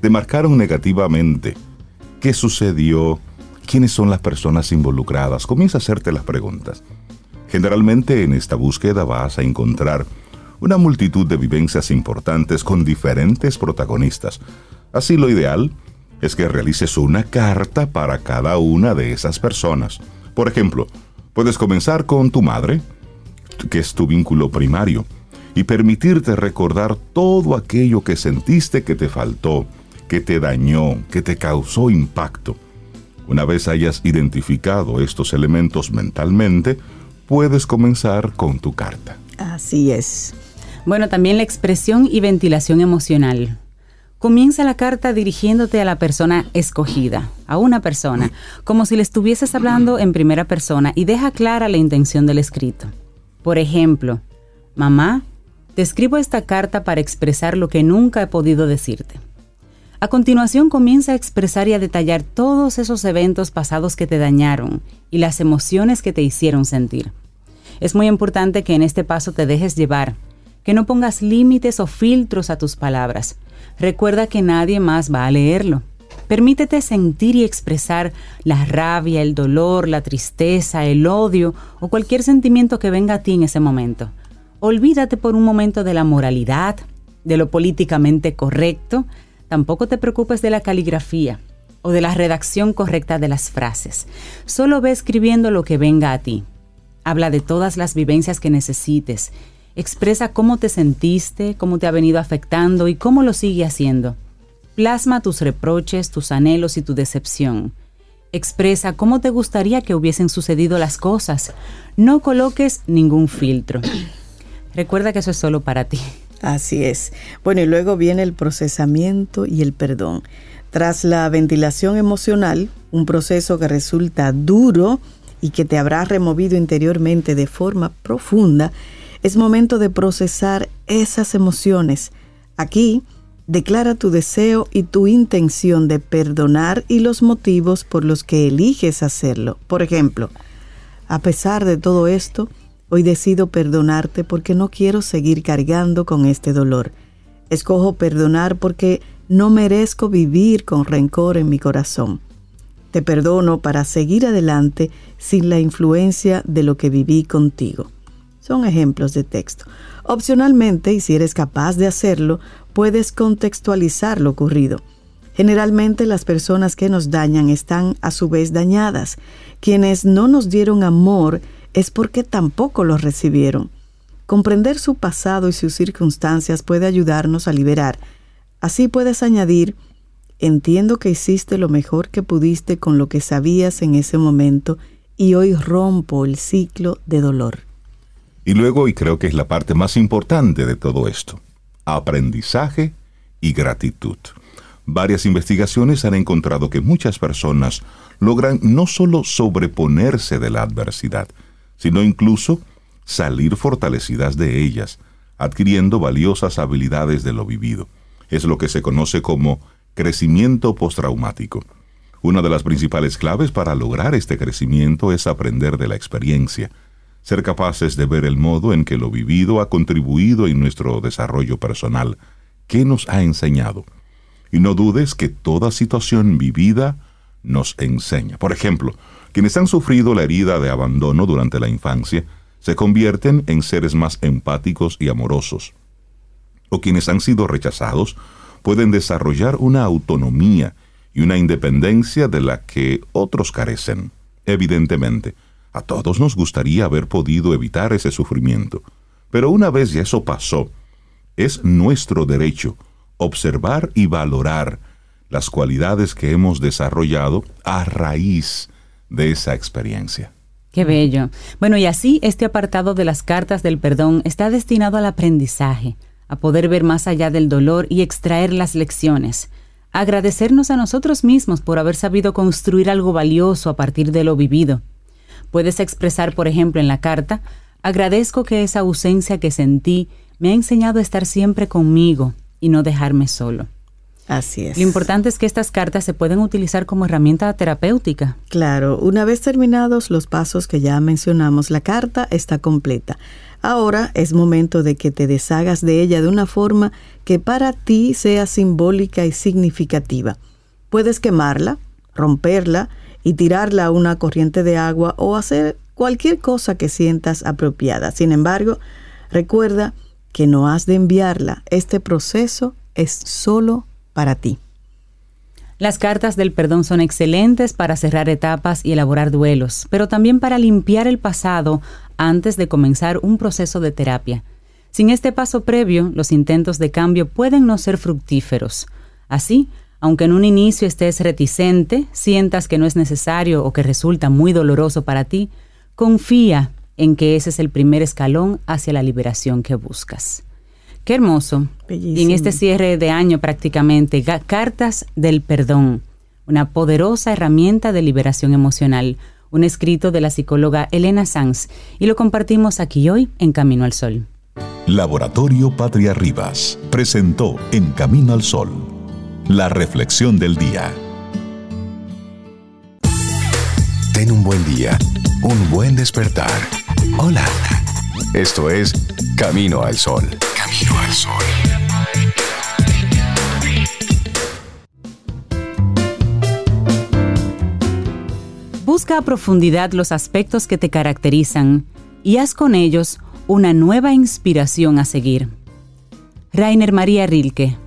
te marcaron negativamente. ¿Qué sucedió? ¿Quiénes son las personas involucradas? Comienza a hacerte las preguntas. Generalmente en esta búsqueda vas a encontrar una multitud de vivencias importantes con diferentes protagonistas. Así lo ideal que realices una carta para cada una de esas personas. Por ejemplo, puedes comenzar con tu madre, que es tu vínculo primario, y permitirte recordar todo aquello que sentiste que te faltó, que te dañó, que te causó impacto. Una vez hayas identificado estos elementos mentalmente, puedes comenzar con tu carta. Así es. Bueno, también la expresión y ventilación emocional. Comienza la carta dirigiéndote a la persona escogida, a una persona, como si le estuvieses hablando en primera persona y deja clara la intención del escrito. Por ejemplo, mamá, te escribo esta carta para expresar lo que nunca he podido decirte. A continuación comienza a expresar y a detallar todos esos eventos pasados que te dañaron y las emociones que te hicieron sentir. Es muy importante que en este paso te dejes llevar, que no pongas límites o filtros a tus palabras, Recuerda que nadie más va a leerlo. Permítete sentir y expresar la rabia, el dolor, la tristeza, el odio o cualquier sentimiento que venga a ti en ese momento. Olvídate por un momento de la moralidad, de lo políticamente correcto. Tampoco te preocupes de la caligrafía o de la redacción correcta de las frases. Solo ve escribiendo lo que venga a ti. Habla de todas las vivencias que necesites Expresa cómo te sentiste, cómo te ha venido afectando y cómo lo sigue haciendo. Plasma tus reproches, tus anhelos y tu decepción. Expresa cómo te gustaría que hubiesen sucedido las cosas. No coloques ningún filtro. Recuerda que eso es solo para ti. Así es. Bueno, y luego viene el procesamiento y el perdón. Tras la ventilación emocional, un proceso que resulta duro y que te habrá removido interiormente de forma profunda, es momento de procesar esas emociones. Aquí, declara tu deseo y tu intención de perdonar y los motivos por los que eliges hacerlo. Por ejemplo, a pesar de todo esto, Hoy decido perdonarte porque no quiero seguir cargando con este dolor. Escojo perdonar porque no merezco vivir con rencor en mi corazón. Te perdono para seguir adelante sin la influencia de lo que viví contigo. Son ejemplos de texto. Opcionalmente, y si eres capaz de hacerlo, puedes contextualizar lo ocurrido. Generalmente las personas que nos dañan están a su vez dañadas. Quienes no nos dieron amor es porque tampoco lo recibieron. Comprender su pasado y sus circunstancias puede ayudarnos a liberar. Así puedes añadir, entiendo que hiciste lo mejor que pudiste con lo que sabías en ese momento y hoy rompo el ciclo de dolor. Y luego, y creo que es la parte más importante de todo esto, aprendizaje y gratitud. Varias investigaciones han encontrado que muchas personas logran no solo sobreponerse de la adversidad, sino incluso salir fortalecidas de ellas, adquiriendo valiosas habilidades de lo vivido. Es lo que se conoce como crecimiento postraumático. Una de las principales claves para lograr este crecimiento es aprender de la experiencia, ser capaces de ver el modo en que lo vivido ha contribuido en nuestro desarrollo personal, qué nos ha enseñado y no dudes que toda situación vivida nos enseña. Por ejemplo, quienes han sufrido la herida de abandono durante la infancia se convierten en seres más empáticos y amorosos. O quienes han sido rechazados pueden desarrollar una autonomía y una independencia de la que otros carecen. Evidentemente, a todos nos gustaría haber podido evitar ese sufrimiento, pero una vez ya eso pasó, es nuestro derecho observar y valorar las cualidades que hemos desarrollado a raíz de esa experiencia. Qué bello. Bueno, y así este apartado de las cartas del perdón está destinado al aprendizaje, a poder ver más allá del dolor y extraer las lecciones, agradecernos a nosotros mismos por haber sabido construir algo valioso a partir de lo vivido. Puedes expresar, por ejemplo, en la carta, agradezco que esa ausencia que sentí me ha enseñado a estar siempre conmigo, y no dejarme solo. Así es. Lo importante es que estas cartas se pueden utilizar como herramienta terapéutica. Claro, una vez terminados los pasos que ya mencionamos, la carta está completa. Ahora es momento de que te deshagas de ella de una forma que para ti sea simbólica y significativa. Puedes quemarla, romperla y tirarla a una corriente de agua o hacer cualquier cosa que sientas apropiada. Sin embargo, recuerda que no has de enviarla. Este proceso es solo para ti. Las cartas del perdón son excelentes para cerrar etapas y elaborar duelos, pero también para limpiar el pasado antes de comenzar un proceso de terapia. Sin este paso previo, los intentos de cambio pueden no ser fructíferos. Así, aunque en un inicio estés reticente, sientas que no es necesario o que resulta muy doloroso para ti, confía en que ese es el primer escalón hacia la liberación que buscas. Qué hermoso. Y en este cierre de año prácticamente, Cartas del Perdón, una poderosa herramienta de liberación emocional, un escrito de la psicóloga Elena Sanz, y lo compartimos aquí hoy en Camino al Sol. Laboratorio Patria Rivas presentó En Camino al Sol, la reflexión del día. Ten un buen día, un buen despertar. Hola. Esto es Camino al Sol. Camino al Sol. Busca a profundidad los aspectos que te caracterizan y haz con ellos una nueva inspiración a seguir. Rainer María Rilke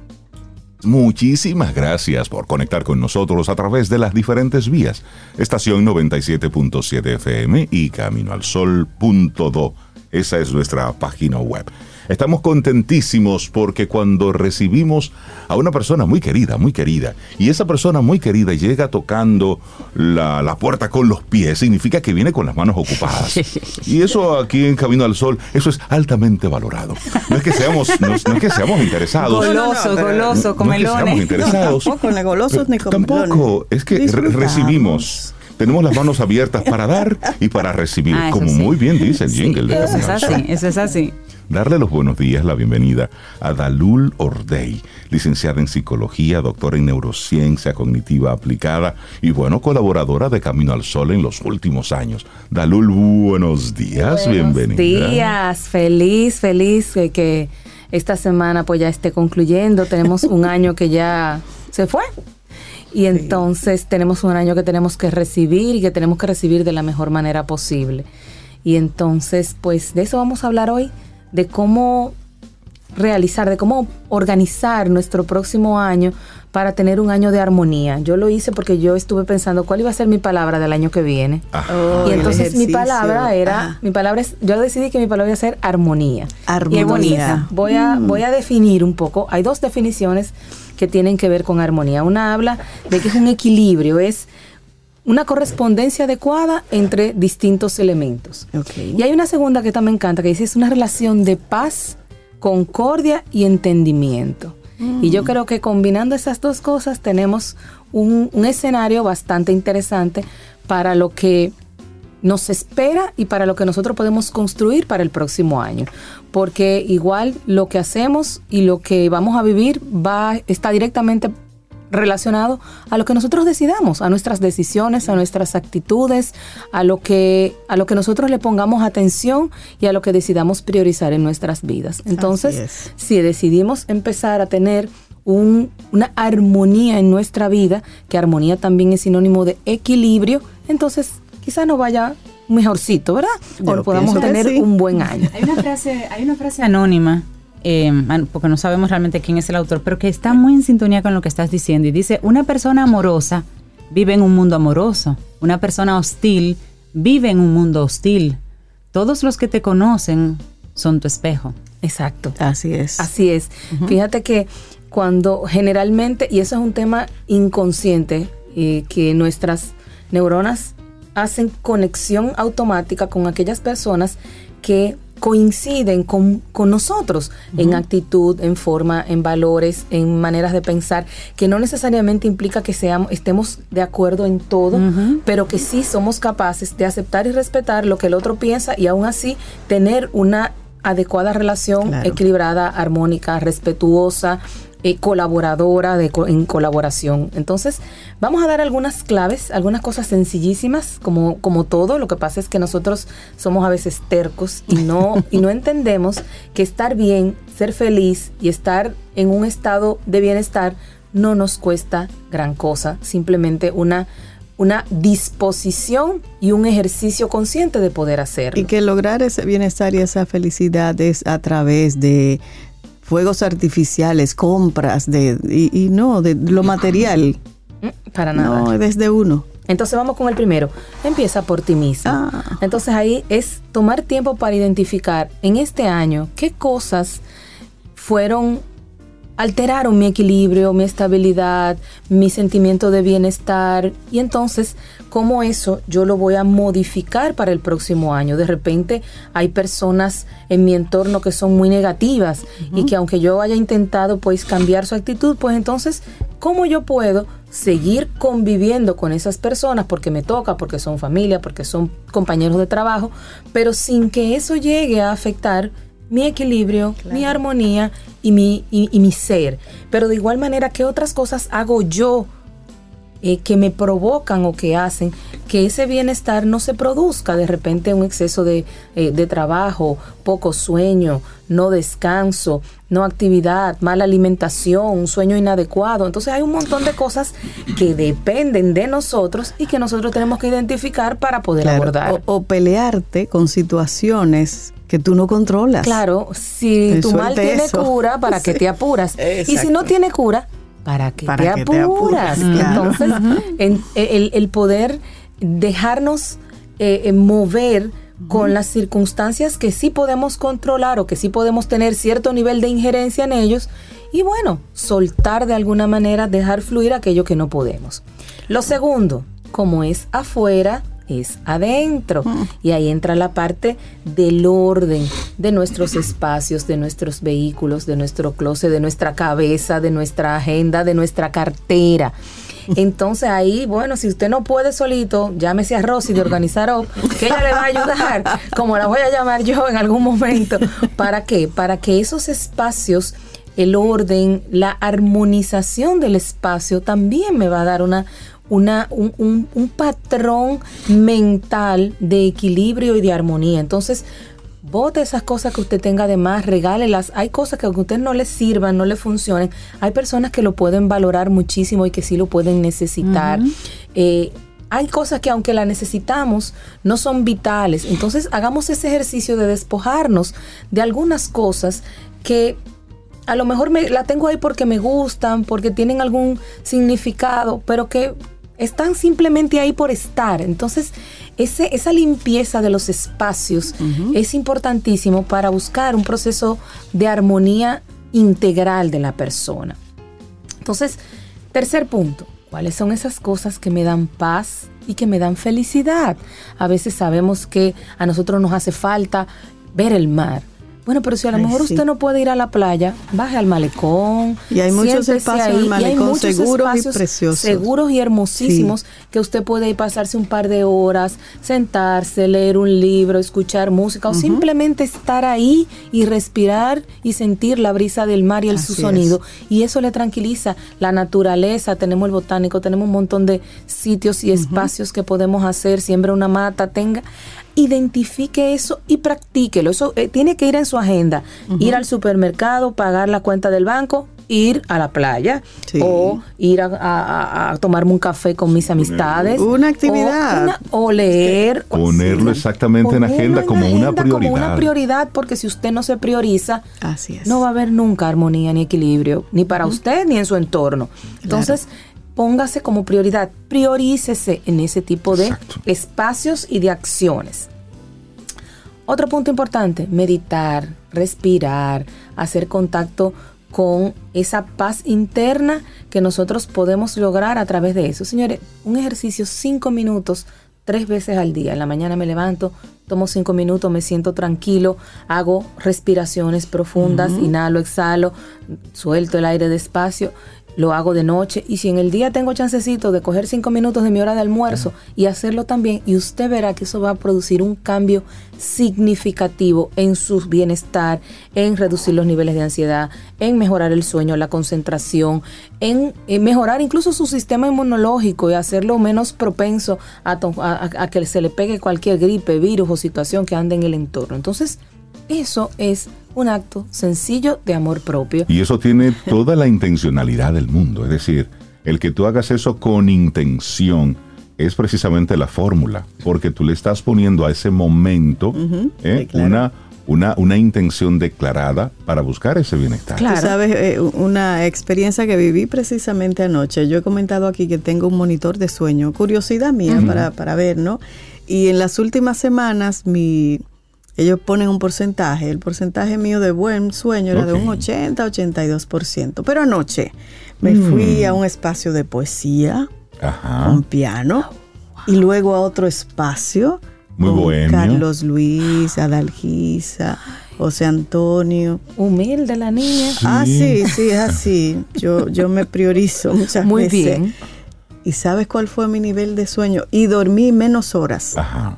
Muchísimas gracias por conectar con nosotros a través de las diferentes vías. Estación 97.7 FM y caminoalsol.do. Esa es nuestra página web. Estamos contentísimos porque cuando recibimos a una persona muy querida, muy querida, y esa persona muy querida llega tocando la, puerta con los pies, significa que viene con las manos ocupadas. Y eso aquí en Camino al Sol, eso es altamente valorado. No es que seamos, no, es que seamos interesados. Goloso, goloso, comelones. No es que seamos interesados. tampoco, ni golosos ni Tampoco, es que recibimos tenemos las manos abiertas para dar y para recibir, ah, como muy bien dice el jingle. eso es así, eso es así. Darle los buenos días, la bienvenida a Dalul Ordey, licenciada en psicología, doctora en neurociencia cognitiva aplicada y bueno, colaboradora de Camino al Sol en los últimos años. Dalul, buenos días, bienvenida. Buenos días, feliz, feliz de que esta semana pues ya esté concluyendo. Tenemos un año que ya se fue. Y entonces tenemos un año que tenemos que recibir y que tenemos que recibir de la mejor manera posible. Y entonces, pues de eso vamos a hablar hoy, de cómo realizar, de cómo organizar nuestro próximo año para tener un año de armonía. Yo lo hice porque yo estuve pensando cuál iba a ser mi palabra del año que viene. y entonces mi palabra era, mi palabra es, yo decidí que mi palabra iba a ser armonía. Armonía. voy a, mm. voy a definir un poco. Hay dos definiciones que tienen que ver con armonía. Una habla de que es un equilibrio, es una correspondencia adecuada entre distintos elementos. Y hay una segunda que también me encanta, que dice es una relación de paz, concordia y entendimiento. Y yo mm. creo que combinando esas dos cosas tenemos un, un, escenario bastante interesante para lo que nos espera y para lo que nosotros podemos construir para el próximo año. Porque igual lo que hacemos y lo que vamos a vivir va, está directamente relacionado a lo que nosotros decidamos, a nuestras decisiones, a nuestras actitudes, a lo que a lo que nosotros le pongamos atención y a lo que decidamos priorizar en nuestras vidas. Entonces, si decidimos empezar a tener una armonía en nuestra vida, que armonía también es sinónimo de equilibrio, entonces quizá no vaya mejorcito, ¿verdad? O podamos tener un buen año. Hay una frase, hay una frase anónima eh, porque no sabemos realmente quién es el autor, pero que está muy en sintonía con lo que estás diciendo. Y dice, una persona amorosa vive en un mundo amoroso, una persona hostil vive en un mundo hostil. Todos los que te conocen son tu espejo. Exacto. Así es. Así es. Fíjate que cuando generalmente, y eso es un tema inconsciente, eh, que nuestras neuronas hacen conexión automática con aquellas personas que coinciden con, nosotros en actitud, en forma, en valores, en maneras de pensar, que no necesariamente implica que seamos, estemos de acuerdo en todo, pero que sí somos capaces de aceptar y respetar lo que el otro piensa y aún así tener una adecuada relación equilibrada, armónica, respetuosa, eh, colaboradora de, en colaboración. Entonces, vamos a dar algunas claves, algunas cosas sencillísimas, como, como todo. Lo que pasa es que nosotros somos a veces tercos y no, y no entendemos que estar bien, ser feliz y estar en un estado de bienestar no nos cuesta gran cosa, simplemente una una disposición y un ejercicio consciente de poder hacerlo. Y que lograr ese bienestar y esa felicidad es a través de fuegos artificiales, compras, de, y, no, de lo material. Mm, para nada. No, desde uno. Entonces vamos con el primero. Empieza por ti mismo. Ah. Entonces ahí es tomar tiempo para identificar en este año qué cosas fueron alteraron mi equilibrio, mi estabilidad, mi sentimiento de bienestar y entonces cómo eso yo lo voy a modificar para el próximo año. De repente hay personas en mi entorno que son muy negativas y que aunque yo haya intentado pues cambiar su actitud, pues entonces cómo yo puedo seguir conviviendo con esas personas porque me toca, porque son familia, porque son compañeros de trabajo, pero sin que eso llegue a afectar mi equilibrio, mi armonía y mi, y, mi ser. Pero de igual manera, ¿qué otras cosas hago yo eh, que me provocan o que hacen que ese bienestar no se produzca de repente un exceso de, eh, de, trabajo, poco sueño, no descanso, no actividad, mala alimentación, un sueño inadecuado. Entonces hay un montón de cosas que dependen de nosotros y que nosotros tenemos que identificar para poder abordar. o pelearte con situaciones que tú no controlas. Claro, si tu mal tiene cura, ¿para qué te apuras? Y si no tiene cura, ¿para qué, te, apuras? Entonces, el, poder dejarnos eh, eh, mover con las circunstancias que sí podemos controlar o que sí podemos tener cierto nivel de injerencia en ellos y bueno, soltar de alguna manera, dejar fluir aquello que no podemos. Lo segundo, como es afuera, es adentro. Mm. Y ahí entra la parte del orden de nuestros espacios, de nuestros vehículos, de nuestro closet, de nuestra cabeza, de nuestra agenda, de nuestra cartera. Entonces ahí, bueno, si usted no puede solito, llámese a Rosy de Organizar Up, que ella le va a ayudar, como la voy a llamar yo en algún momento. ¿Para qué? Para que esos espacios el orden, la armonización del espacio también me va a dar una, una, un, un, patrón mental de equilibrio y de armonía. Entonces, bote esas cosas que usted tenga de más, regálelas. Hay cosas que aunque a usted no le sirvan, no le funcionen, hay personas que lo pueden valorar muchísimo y que sí lo pueden necesitar. Eh, hay cosas que aunque las necesitamos, no son vitales. Entonces hagamos ese ejercicio de despojarnos de algunas cosas que a lo mejor me, la tengo ahí porque me gustan, porque tienen algún significado, pero que están simplemente ahí por estar. Entonces, ese, esa limpieza de los espacios es importantísimo para buscar un proceso de armonía integral de la persona. Entonces, tercer punto, ¿cuáles son esas cosas que me dan paz y que me dan felicidad? A veces sabemos que a nosotros nos hace falta ver el mar, bueno, pero si a lo mejor usted no puede ir a la playa, baje al malecón. Y hay muchos espacios en el malecón seguros y preciosos. Seguros y hermosísimos que usted puede ir pasarse un par de horas, sentarse, leer un libro, escuchar música o simplemente estar ahí y respirar y sentir la brisa del mar y el su sonido. Y eso le tranquiliza. La naturaleza, tenemos el botánico, tenemos un montón de sitios y espacios que podemos hacer, siembra una mata, tenga identifique eso y practíquelo. Eso eh, tiene que ir en su agenda. Ir al supermercado, pagar la cuenta del banco, ir a la playa o ir a, tomarme un café con mis amistades. Una actividad. O, leer. Ponerlo exactamente en agenda, como una prioridad. Como una prioridad, porque si usted no se prioriza, Así es. no va a haber nunca armonía ni equilibrio, ni para usted ni en su entorno. Entonces, póngase como prioridad, priorícese en ese tipo de espacios y de acciones. Otro punto importante, meditar, respirar, hacer contacto con esa paz interna que nosotros podemos lograr a través de eso. Señores, un ejercicio cinco minutos tres veces al día. En la mañana me levanto, tomo cinco minutos, me siento tranquilo, hago respiraciones profundas, inhalo, exhalo, suelto el aire despacio lo hago de noche y si en el día tengo chancecito de coger cinco minutos de mi hora de almuerzo y hacerlo también y usted verá que eso va a producir un cambio significativo en su bienestar, en reducir los niveles de ansiedad, en mejorar el sueño, la concentración, en, mejorar incluso su sistema inmunológico y hacerlo menos propenso a, a que se le pegue cualquier gripe, virus o situación que ande en el entorno. Entonces, eso es un acto sencillo de amor propio. Y eso tiene toda la intencionalidad del mundo. Es decir, el que tú hagas eso con intención es precisamente la fórmula, porque tú le estás poniendo a ese momento ¿eh? una, una, una, intención declarada para buscar ese bienestar. Claro. sabes, eh, una experiencia que viví precisamente anoche. Yo he comentado aquí que tengo un monitor de sueño, curiosidad mía para, para ver, ¿no? Y en las últimas semanas mi ellos ponen un porcentaje. El porcentaje mío de buen sueño era de un 80-82%. Pero anoche me mm. fui a un espacio de poesía, un piano, y luego a otro espacio. Muy con Carlos Luis, Adalgisa, José Antonio. Humilde la niña. Ah, sí, sí, es así. Yo, yo me priorizo muchas Muy veces. Muy bien. ¿Y sabes cuál fue mi nivel de sueño? Y dormí menos horas. Ajá.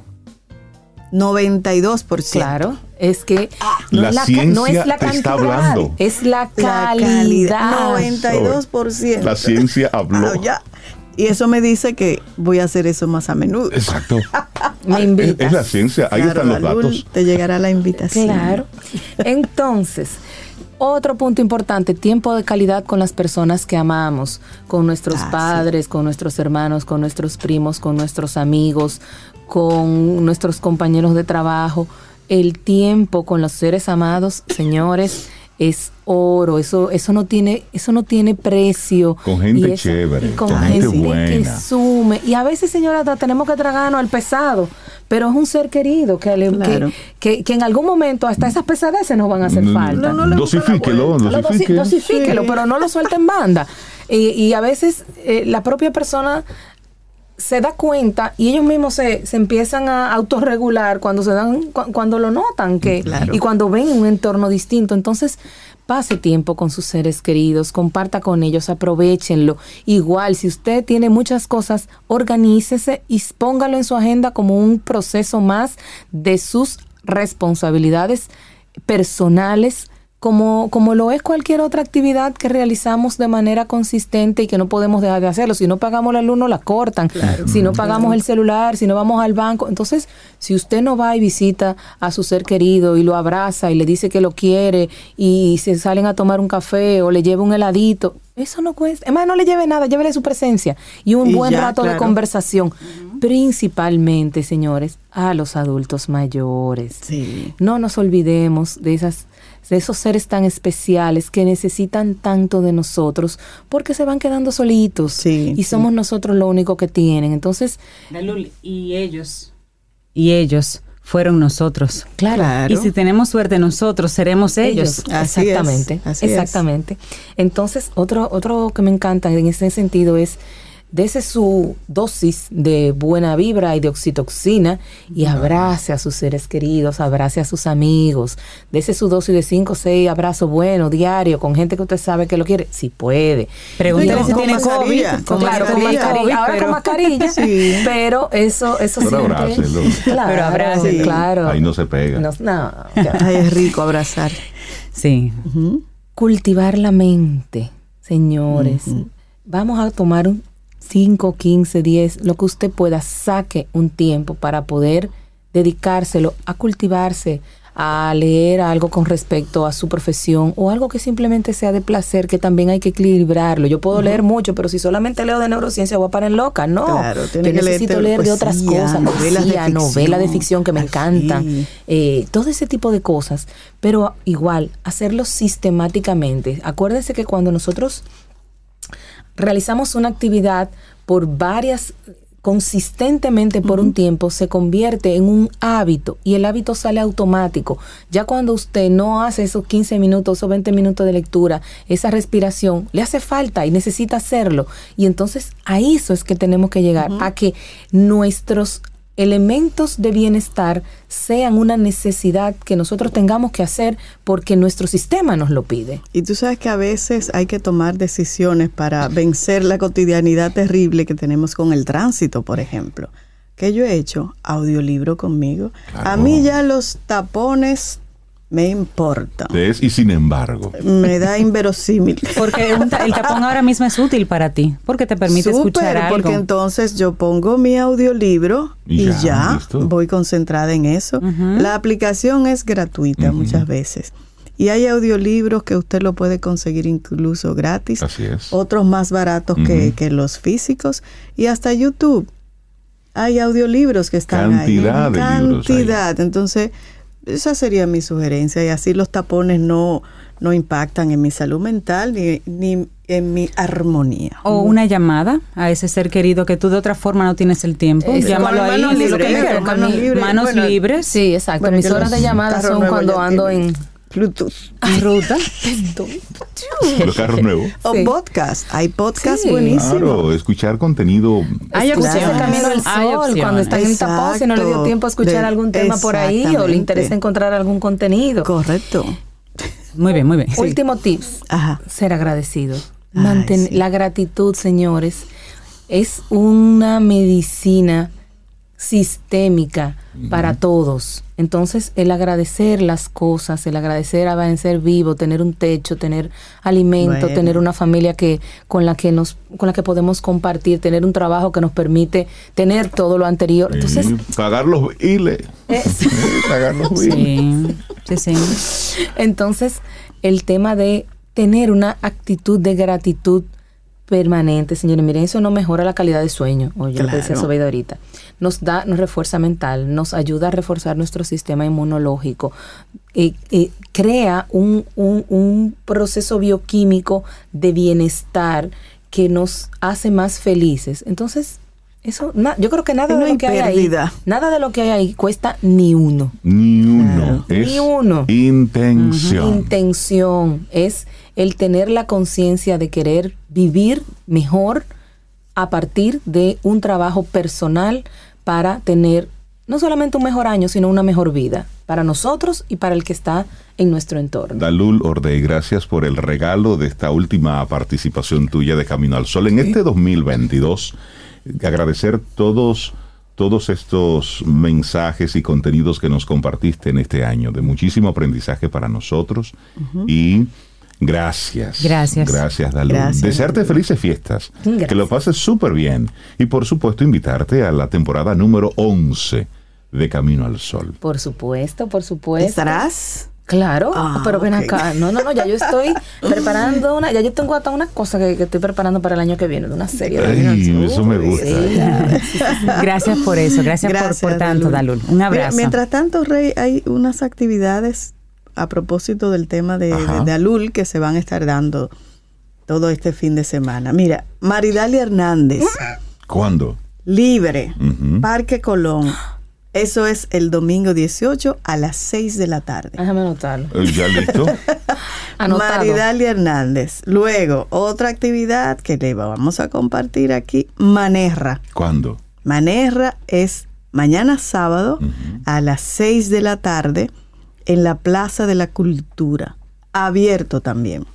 92%. Claro, es que no, es la, ciencia la te está hablando. Es la calidad. 92%. La ciencia habló. Ah, y eso me dice que voy a hacer eso más a menudo. Exacto. me invitas. Es, la ciencia, ahí están los datos. Te llegará la invitación. Claro. Entonces, otro punto importante, tiempo de calidad con las personas que amamos, con nuestros ah, padres, con nuestros hermanos, con nuestros primos, con nuestros amigos, con nuestros compañeros de trabajo. El tiempo con los seres amados, señores, es oro, eso, eso no tiene, eso no tiene precio. Con gente chévere, con, gente, buena. que sume. Y a veces, señora, tenemos que tragarnos al pesado, pero es un ser querido que, que, que, en algún momento hasta esas pesadeces nos van a hacer falta. No, no dosifíquelo, dosifíquelo, pero no lo suelte en banda. Y, y a veces eh, la propia persona se da cuenta y ellos mismos se, se empiezan a autorregular cuando se dan cuando lo notan que y cuando ven un entorno distinto entonces pase tiempo con sus seres queridos, comparta con ellos, aprovechenlo. Igual, si usted tiene muchas cosas, organícese y póngalo en su agenda como un proceso más de sus responsabilidades personales como, como lo es cualquier otra actividad que realizamos de manera consistente y que no podemos dejar de hacerlo. Si no pagamos la luz, no la cortan. si no pagamos el celular, si no vamos al banco. Entonces, si usted no va y visita a su ser querido y lo abraza y le dice que lo quiere y se salen a tomar un café o le lleva un heladito, eso no cuesta. Además, no le lleve nada, llévele su presencia y un buen rato de conversación. Principalmente, señores, a los adultos mayores. No nos olvidemos de esas de esos seres tan especiales que necesitan tanto de nosotros porque se van quedando solitos y somos nosotros lo único que tienen. Entonces, y ellos, y ellos fueron nosotros. Claro. Y si tenemos suerte nosotros, seremos ellos. exactamente. exactamente. Entonces, otro, otro que me encanta en ese sentido es dese su dosis de buena vibra y de oxitoxina y abrace a sus seres queridos, abrace a sus amigos, dese su dosis de 5 o 6 abrazos buenos diario con gente que usted sabe que lo quiere, si puede. Pregúntale si tiene COVID. claro, con mascarilla. Ahora con mascarilla, pero eso, eso pero siempre. Claro, pero abrace, claro. Ahí no se pega. No, Ahí es rico abrazar. Sí. Cultivar la mente, señores. Vamos a tomar un 5, 15, 10, lo que usted pueda, saque un tiempo para poder dedicárselo a cultivarse, a leer algo con respecto a su profesión o algo que simplemente sea de placer, que también hay que equilibrarlo. Yo puedo leer mucho, pero si solamente leo de neurociencia voy a parar loca. No, claro, yo necesito leer de otras cosas, novelas de ficción, novela de ficción que me encantan, eh, todo ese tipo de cosas. Pero igual, hacerlo sistemáticamente. Acuérdense que cuando nosotros realizamos una actividad por varias consistentemente por un tiempo se convierte en un hábito y el hábito sale automático. Ya cuando usted no hace esos 15 minutos o 20 minutos de lectura, esa respiración le hace falta y necesita hacerlo. Y entonces a eso es que tenemos que llegar, a que nuestros elementos de bienestar sean una necesidad que nosotros tengamos que hacer porque nuestro sistema nos lo pide. Y tú sabes que a veces hay que tomar decisiones para vencer la cotidianidad terrible que tenemos con el tránsito, por ejemplo. ¿Qué yo he hecho? Audiolibro conmigo. A mí ya los tapones me importa. y sin embargo. Me da inverosímil. Porque el tapón ahora mismo es útil para ti, porque te permite escuchar algo. porque entonces yo pongo mi audiolibro y, ya, voy concentrada en eso. La aplicación es gratuita muchas veces. Y hay audiolibros que usted lo puede conseguir incluso gratis. Así es. Otros más baratos que, que, los físicos. Y hasta YouTube. Hay audiolibros que están Cantidad ahí. De Cantidad. Entonces, esa sería mi sugerencia y así los tapones no, no impactan en mi salud mental ni, ni en mi armonía. O una llamada a ese ser querido que tú de otra forma no tienes el tiempo. Llámalo ahí. Manos, libres, manos, libres. manos libres. Sí, exacto. Mis horas de llamada son cuando ando en Bluetooth. Ruta. Los carros nuevos. O podcast. Hay podcast buenísimos. Claro, escuchar contenido. Hay opciones. Camino al sol cuando está en tapón y no le dio tiempo a escuchar algún tema por ahí o le interesa encontrar algún contenido. Correcto. Muy bien, muy bien. Último tips. Ser agradecido. La gratitud, señores, es una medicina sistémica para todos. Entonces, el agradecer las cosas, el agradecer a ser vivo, tener un techo, tener alimento, tener una familia que con la que nos con la que podemos compartir, tener un trabajo que nos permite tener todo lo anterior. Entonces, pagar los biles. pagar los biles. Sí, sí, Entonces, el tema de tener una actitud de gratitud permanente, señores. Miren, eso no mejora la calidad de sueño. Oye, lo que decía ahorita. Nos da, nos refuerza mental, nos ayuda a reforzar nuestro sistema inmunológico, eh, eh, crea un, un, proceso bioquímico de bienestar que nos hace más felices. Entonces, eso, yo creo que nada de lo que hay ahí, nada de lo que hay ahí cuesta ni uno. Ni uno. ni uno. Intención. Intención es el tener la conciencia de querer vivir mejor a partir de un trabajo personal para tener no solamente un mejor año, sino una mejor vida para nosotros y para el que está en nuestro entorno. Dalul Ordey, gracias por el regalo de esta última participación tuya de Camino al Sol. En este 2022, agradecer todos todos estos mensajes y contenidos que nos compartiste en este año, de muchísimo aprendizaje para nosotros y gracias. Gracias. Gracias, Dalul. Desearte felices fiestas, que lo pases súper bien y por supuesto invitarte a la temporada número 11 de Camino al Sol. Por supuesto, por supuesto. ¿Estarás? Claro, ah, pero ven acá. No, no, no, ya yo estoy preparando una, ya yo tengo hasta una cosa que, estoy preparando para el año que viene, de una serie. Ay, eso me gusta. gracias por eso, gracias, por, tanto, Dalul. Un abrazo. mientras tanto, Rey, hay unas actividades a propósito del tema de, de, Dalul que se van a estar dando todo este fin de semana. Mira, Maridalia Hernández. ¿Cuándo? Libre, Parque Colón. Eso es el domingo 18 a las 6 de la tarde. Déjame anotarlo. Eh, ¿Ya listo? Maridalia Hernández. Luego, otra actividad que le vamos a compartir aquí, Manerra. ¿Cuándo? Manerra es mañana sábado a las 6 de la tarde en la Plaza de la Cultura. Abierto también.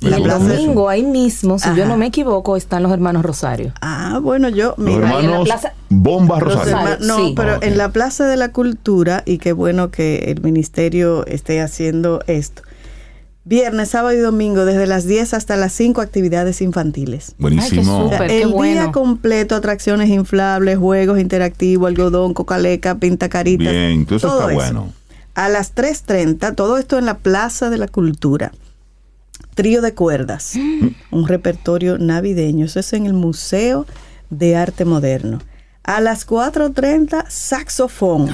Y el domingo ahí mismo, si yo no me equivoco, están los hermanos Rosario. Ah, bueno, yo... Los hermanos Bomba Rosario. no, pero en la Plaza de la Cultura, y qué bueno que el ministerio esté haciendo esto. Viernes, sábado y domingo, desde las 10 hasta las 5 actividades infantiles. Buenísimo. el día completo, atracciones inflables, juegos interactivos, algodón, cocaleca, pinta caritas. Bien, todo eso está bueno. A las 3.30, todo esto en la Plaza de la Cultura. Trío de cuerdas, un repertorio navideño. Eso es en el Museo de Arte Moderno. A las 4.30, saxofón,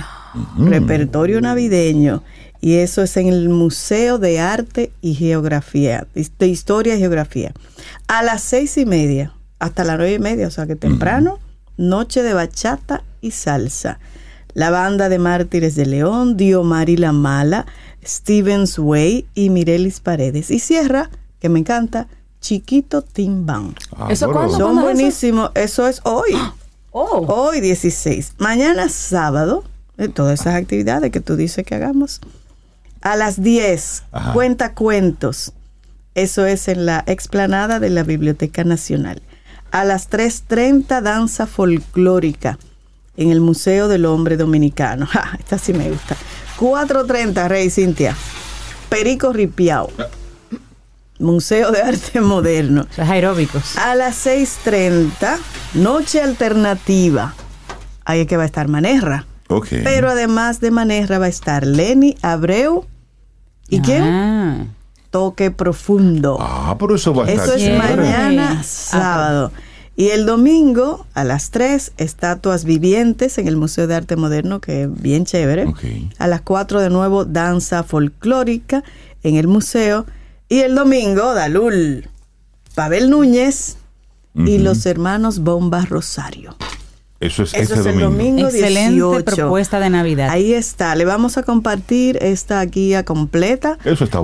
repertorio navideño. Y eso es en el Museo de Arte y Geografía, de Historia y Geografía. A las seis y media, hasta las nueve y media, o sea que temprano, noche de bachata y salsa. La banda de Mártires de León, Diomari La Mala, Stevens Way y Mirelis Paredes. Y cierra, que me encanta, Chiquito Timbán. Ah, ¿Eso cuándo? Son buenísimos. Eso? es hoy. Oh. Hoy 16. Mañana sábado, de todas esas actividades que tú dices que hagamos. A las 10, cuenta cuentos. Eso es en la explanada de la Biblioteca Nacional. A las 3.30, danza folclórica en el Museo del Hombre Dominicano. esta sí me gusta. 4.30, Rey Cintia. Perico Ripiao. Museo de Arte Moderno. Los aeróbicos. A las 6.30, Noche Alternativa. Ahí es que va a estar Manerra. Ok. Pero además de Manerra va a estar Lenny Abreu. ¿Y ah. quién? Toque Profundo. Ah, por eso va a estar. Eso es mañana sábado. Y el domingo a las 3, estatuas vivientes en el Museo de Arte Moderno, que es bien chévere. A las 4 de nuevo, danza folclórica en el museo. Y el domingo, Dalul, Pavel Núñez y los hermanos Bomba Rosario. Eso es, Eso este el domingo. Excelente propuesta de Navidad. Ahí está. Le vamos a compartir esta guía completa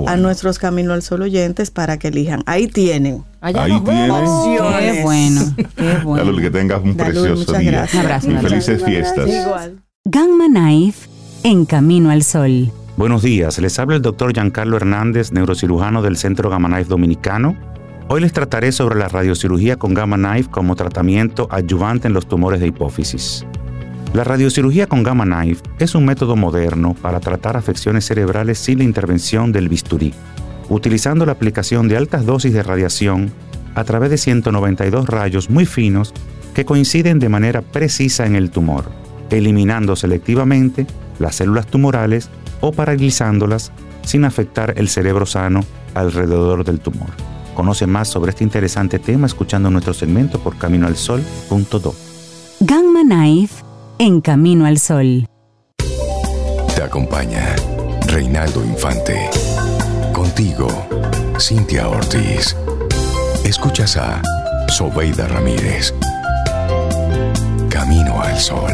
a nuestros Camino al Sol oyentes para que elijan. Ahí tienen. Ahí tienen. Qué bueno. Qué bueno. que tengas un precioso día. Un abrazo. Y felices fiestas. Igual. Gamma Knife en Camino al Sol. Buenos días. Les habla el doctor Giancarlo Hernández, neurocirujano del Centro Gamma Knife Dominicano Hoy les trataré sobre la radiocirugía con Gamma Knife como tratamiento adyuvante en los tumores de hipófisis. La radiocirugía con Gamma Knife es un método moderno para tratar afecciones cerebrales sin la intervención del bisturí, utilizando la aplicación de altas dosis de radiación a través de 192 rayos muy finos que coinciden de manera precisa en el tumor, eliminando selectivamente las células tumorales o paralizándolas sin afectar el cerebro sano alrededor del tumor. Conoce más sobre este interesante tema escuchando nuestro segmento por caminoalsol.do. Gamma Knife en Camino al Sol. Te acompaña Reinaldo Infante. Contigo, Cintia Ortiz. Escuchas a Sobeida Ramírez. Camino al Sol.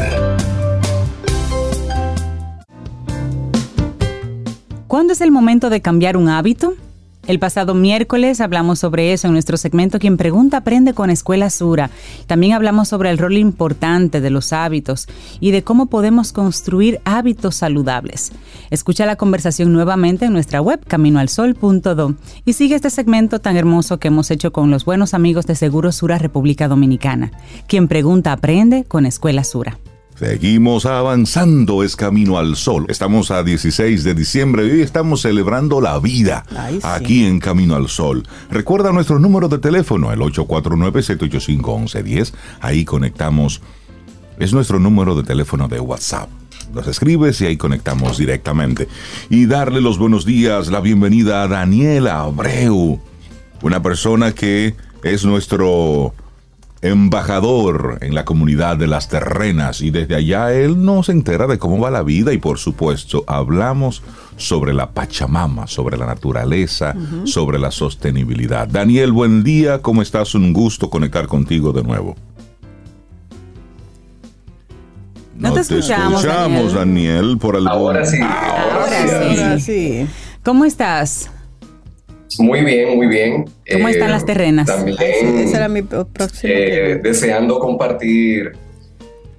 ¿Cuándo es el momento de cambiar un hábito? El pasado miércoles hablamos sobre eso en nuestro segmento Quien pregunta aprende con Escuela Sura. También hablamos sobre el rol importante de los hábitos y de cómo podemos construir hábitos saludables. Escucha la conversación nuevamente en nuestra web caminoalsol.do y sigue este segmento tan hermoso que hemos hecho con los buenos amigos de Seguro Sura República Dominicana. Quien pregunta aprende con Escuela Sura. Seguimos avanzando, es camino al sol. Estamos a 16 de diciembre y hoy estamos celebrando la vida aquí en Camino al Sol. Recuerda nuestro número de teléfono, el 849-785-1110. Ahí conectamos. Es nuestro número de teléfono de WhatsApp. Nos escribes y ahí conectamos directamente. Y darle los buenos días, la bienvenida a Daniela Abreu, una persona que es nuestro embajador en la comunidad de las terrenas y desde allá él nos entera de cómo va la vida y por supuesto hablamos sobre la Pachamama, sobre la naturaleza, sobre la sostenibilidad. Daniel, buen día, ¿cómo estás? Un gusto conectar contigo de nuevo. No, te escuchamos, Daniel. por el Ahora sí. Ahora, sí. ¿Cómo estás? Muy bien, muy bien. ¿Cómo están las eh, terrenas? También, esa era mi próxima. Eh, deseando compartir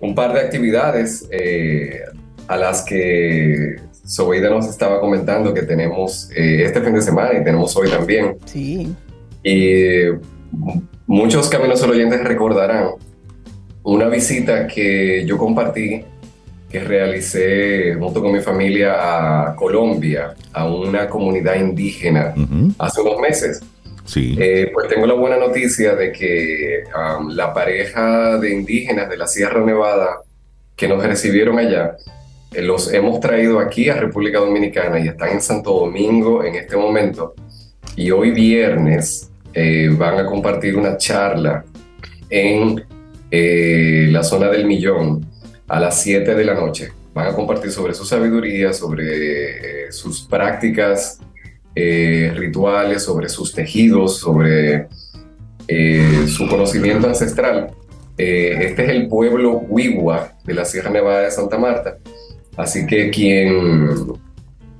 un par de actividades eh, a las que Sobeida nos estaba comentando que tenemos este fin de semana y tenemos hoy también. Sí. Y muchos caminos oyentes recordarán una visita que yo compartí que realicé junto con mi familia a Colombia, a una comunidad indígena, hace unos meses. Sí. Eh, pues tengo la buena noticia de que um, la pareja de indígenas de la Sierra Nevada que nos recibieron allá, eh, los hemos traído aquí a República Dominicana y están en Santo Domingo en este momento. Y hoy viernes eh, van a compartir una charla en la zona del Millón a las 7 de la noche. Van a compartir sobre su sabiduría, sobre eh, sus prácticas eh, rituales, sobre sus tejidos, sobre eh, su conocimiento ancestral. este es el pueblo Huigua de la Sierra Nevada de Santa Marta. Así que quien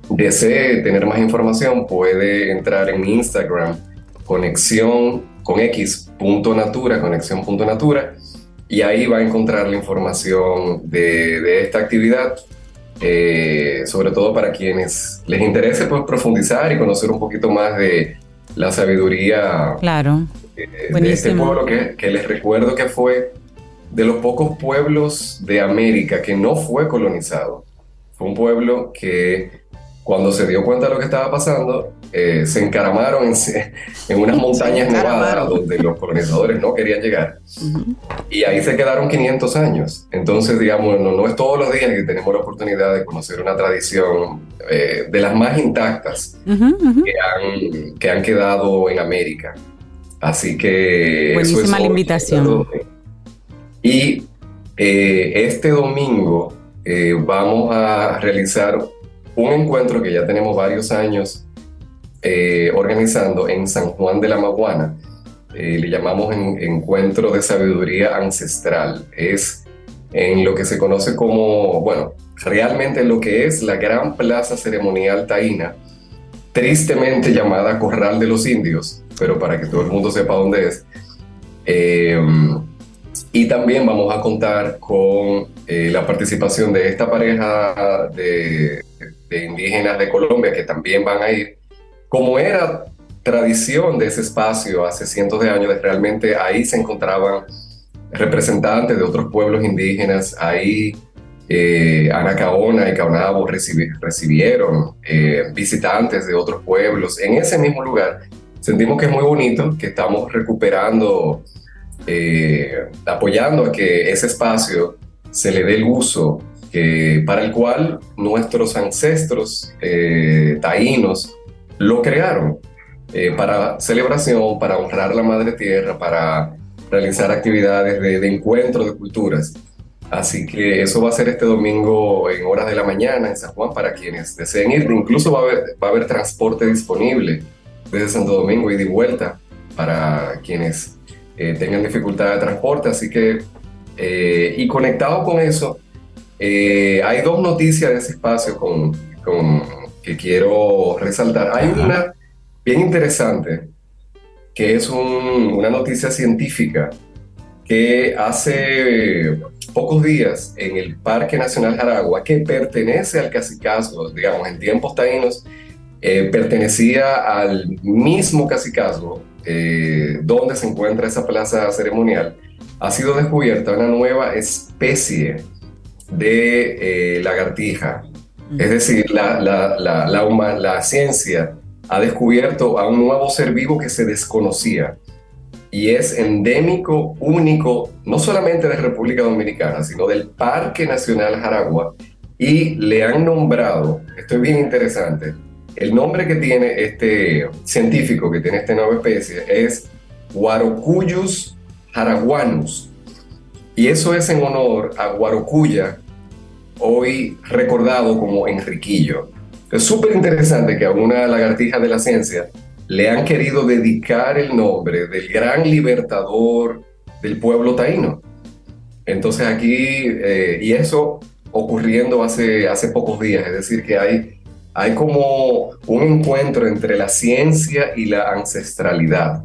desee tener más información puede entrar en mi Instagram, conexión con x.natura, conexión.natura y ahí va a encontrar la información de, esta actividad, eh, sobre todo para quienes les interese pues, profundizar y conocer un poquito más de la sabiduría claro. Eh, de este pueblo que, que les recuerdo que fue de los pocos pueblos de América que no fue colonizado. Fue un pueblo que cuando se dio cuenta de lo que estaba pasando, eh, se encaramaron en, unas montañas nevadas donde los colonizadores no querían llegar. Y ahí se quedaron 500 años. Entonces, digamos, no, es todos los días que tenemos la oportunidad de conocer una tradición eh, de las más intactas Que, han, que, han, quedado en América. Así que... Buenísima la invitación. Y eh, este domingo vamos a realizar un encuentro que ya tenemos varios años eh, organizando en San Juan de la Maguana. Eh, le llamamos Encuentro de Sabiduría Ancestral. Es en lo que se conoce como, bueno, realmente lo que es la gran plaza ceremonial taína, tristemente llamada Corral de los Indios, pero para que todo el mundo sepa dónde es. Eh, y también vamos a contar con la participación de esta pareja de de indígenas de Colombia que también van a ir, como era tradición de ese espacio hace cientos de años, realmente ahí se encontraban representantes de otros pueblos indígenas, ahí eh, Anacaona y Caonabo recibieron eh, visitantes de otros pueblos en ese mismo lugar. Sentimos que es muy bonito, que estamos recuperando, eh, apoyando a que ese espacio se le dé el uso para el cual nuestros ancestros eh, taínos lo crearon eh, para celebración, para honrar la madre tierra, para realizar actividades de, encuentro de culturas. Así que eso va a ser este domingo en horas de la mañana en San Juan para quienes deseen ir. Incluso va a haber, transporte disponible desde Santo Domingo y de vuelta para quienes eh, tengan dificultad de transporte. Así que, y conectado con eso, eh, hay dos noticias de ese espacio con, que quiero resaltar. Hay una bien interesante, que es una noticia científica que hace pocos días en el Parque Nacional Jaragua, que pertenece al cacicazgo, digamos, en tiempos taínos, eh, pertenecía al mismo cacicazgo eh, donde se encuentra esa plaza ceremonial, ha sido descubierta una nueva especie de eh, lagartija. Es decir, la, la, la, la ciencia ha descubierto a un nuevo ser vivo que se desconocía y es endémico, único, no solamente de República Dominicana, sino del Parque Nacional Jaragua, y le han nombrado, esto es bien interesante, el nombre que tiene este científico que tiene esta nueva especie es Guarocuyus jaraguanus, y eso es en honor a Guarocuya, hoy recordado como Enriquillo. Es súper interesante que a una lagartija de la ciencia le han querido dedicar el nombre del gran libertador del pueblo taíno. Entonces aquí, eh, y eso ocurriendo hace, hace pocos días, es decir, que hay, hay como un encuentro entre la ciencia y la ancestralidad.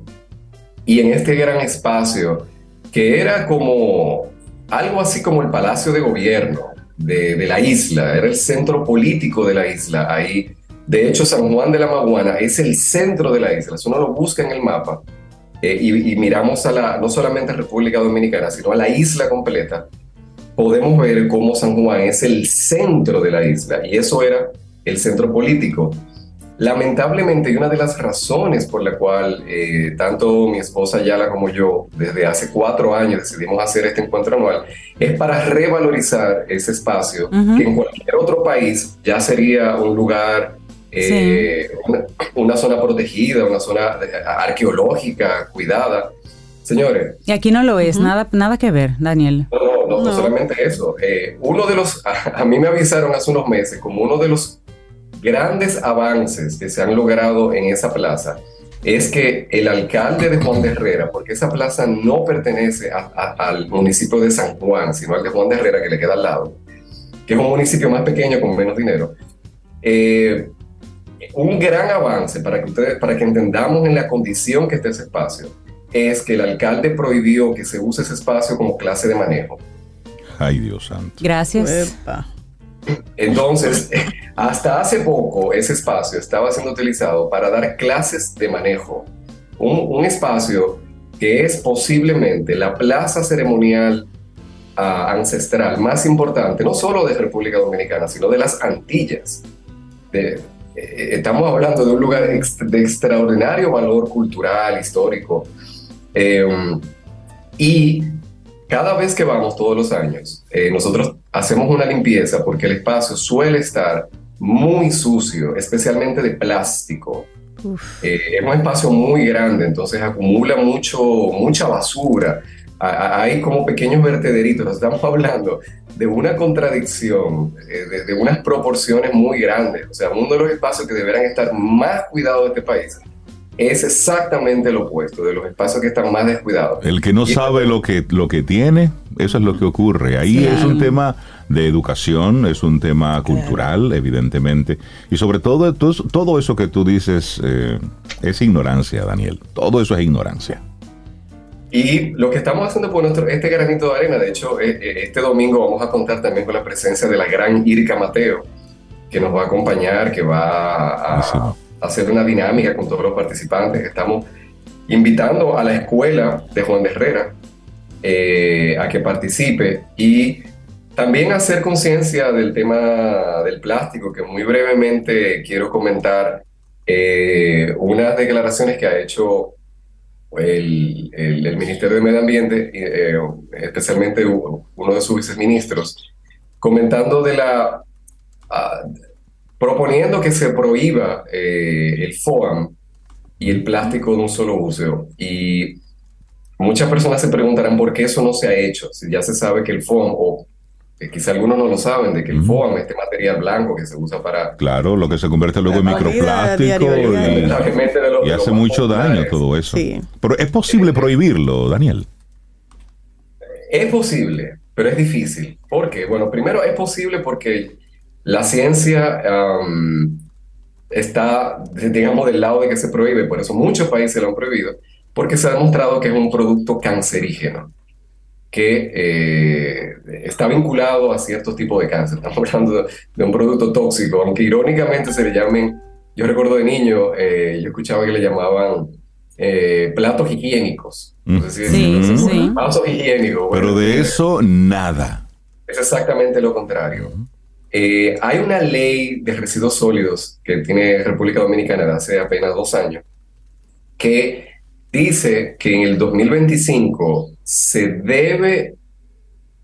Y en este gran espacio, que era como algo así como el Palacio de Gobierno de, la isla, era el centro político de la isla, ahí de hecho, San Juan de la Maguana es el centro de la isla. Si uno lo busca en el mapa eh, y, miramos a la, no solamente a República Dominicana, sino a la isla completa, podemos ver cómo San Juan es el centro de la isla y eso era el centro político. Lamentablemente, y una de las razones por la cual eh, tanto mi esposa Yala como yo, desde hace cuatro años decidimos hacer este encuentro anual, es para revalorizar ese espacio que en cualquier otro país ya sería un lugar eh, una, zona protegida, una zona arqueológica, cuidada. Señores. Y aquí no lo es, nada, nada que ver, Daniel. No, no, no, solamente eso. Eh, uno de los, a, mí me avisaron hace unos meses como uno de los grandes avances que se han logrado en esa plaza es que el alcalde de Juan de Herrera, porque esa plaza no pertenece al municipio de San Juan, sino al de Juan de Herrera que le queda al lado, que es un municipio más pequeño con menos dinero, eh, un gran avance para que ustedes, para que entendamos en la condición que está ese espacio, es que el alcalde prohibió que se use ese espacio como clase de manejo. Ay, Dios santo. Gracias. Entonces, hasta hace poco ese espacio estaba siendo utilizado para dar clases de manejo. Un, espacio que es posiblemente la plaza ceremonial ah, ancestral más importante, no solo de República Dominicana, sino de las Antillas. Eh, estamos hablando de un lugar de extraordinario valor cultural, histórico. Em, y cada vez que vamos todos los años, eh, nosotros hacemos una limpieza porque el espacio suele estar muy sucio, especialmente de plástico. Eh, es un espacio muy grande, entonces acumula mucho, mucha basura. hay como pequeños vertederitos. Estamos hablando de una contradicción, eh, de, unas proporciones muy grandes. O sea, uno de los espacios que deberán estar más cuidados de este país es exactamente lo opuesto, de los espacios que están más descuidados. El que no sabe lo que, lo que tiene, eso es lo que ocurre. Ahí es un tema de educación, es un tema cultural, evidentemente. Y sobre todo, todo, eso que tú dices eh, es ignorancia, Daniel. Todo eso es ignorancia. Y lo que estamos haciendo por nuestro, este granito de arena, de hecho, eh, eh, este domingo vamos a contar también con la presencia de la gran Irka Mateo, que nos va a acompañar, que va a, hacer una dinámica con todos los participantes. Estamos invitando a la escuela de Juan de Herrera eh, a que participe y también hacer conciencia del tema del plástico, que muy brevemente quiero comentar unas declaraciones que ha hecho el, el, Ministerio de Medio Ambiente, eh, especialmente uno de sus viceministros, comentando de la... Proponiendo que se prohíba eh, el FOAM y el plástico de un solo uso. Y muchas personas se preguntarán por qué eso no se ha hecho, si ya se sabe que el FOAM, o quizá algunos no lo saben, de que el FOAM, este material blanco que se usa para... Claro, lo que se convierte luego en microplástico y, hace mucho daño todo eso. Pero es posible prohibirlo, Daniel. Es posible, pero es difícil. ¿Por qué? Bueno, primero es posible porque la ciencia está, digamos, del lado de que se prohíbe, por eso muchos países lo han prohibido, porque se ha demostrado que es un producto cancerígeno que eh, está vinculado a ciertos tipos de cáncer. Estamos hablando de, un producto tóxico, aunque irónicamente se le llamen, yo recuerdo de niño, eh, yo escuchaba que le llamaban eh, platos higiénicos. Mm. sí, sí, sí. Platos higiénicos. Pero de eso nada. Es exactamente lo contrario. Hay una ley de residuos sólidos que tiene República Dominicana de hace apenas dos años que dice que en el 2025 se debe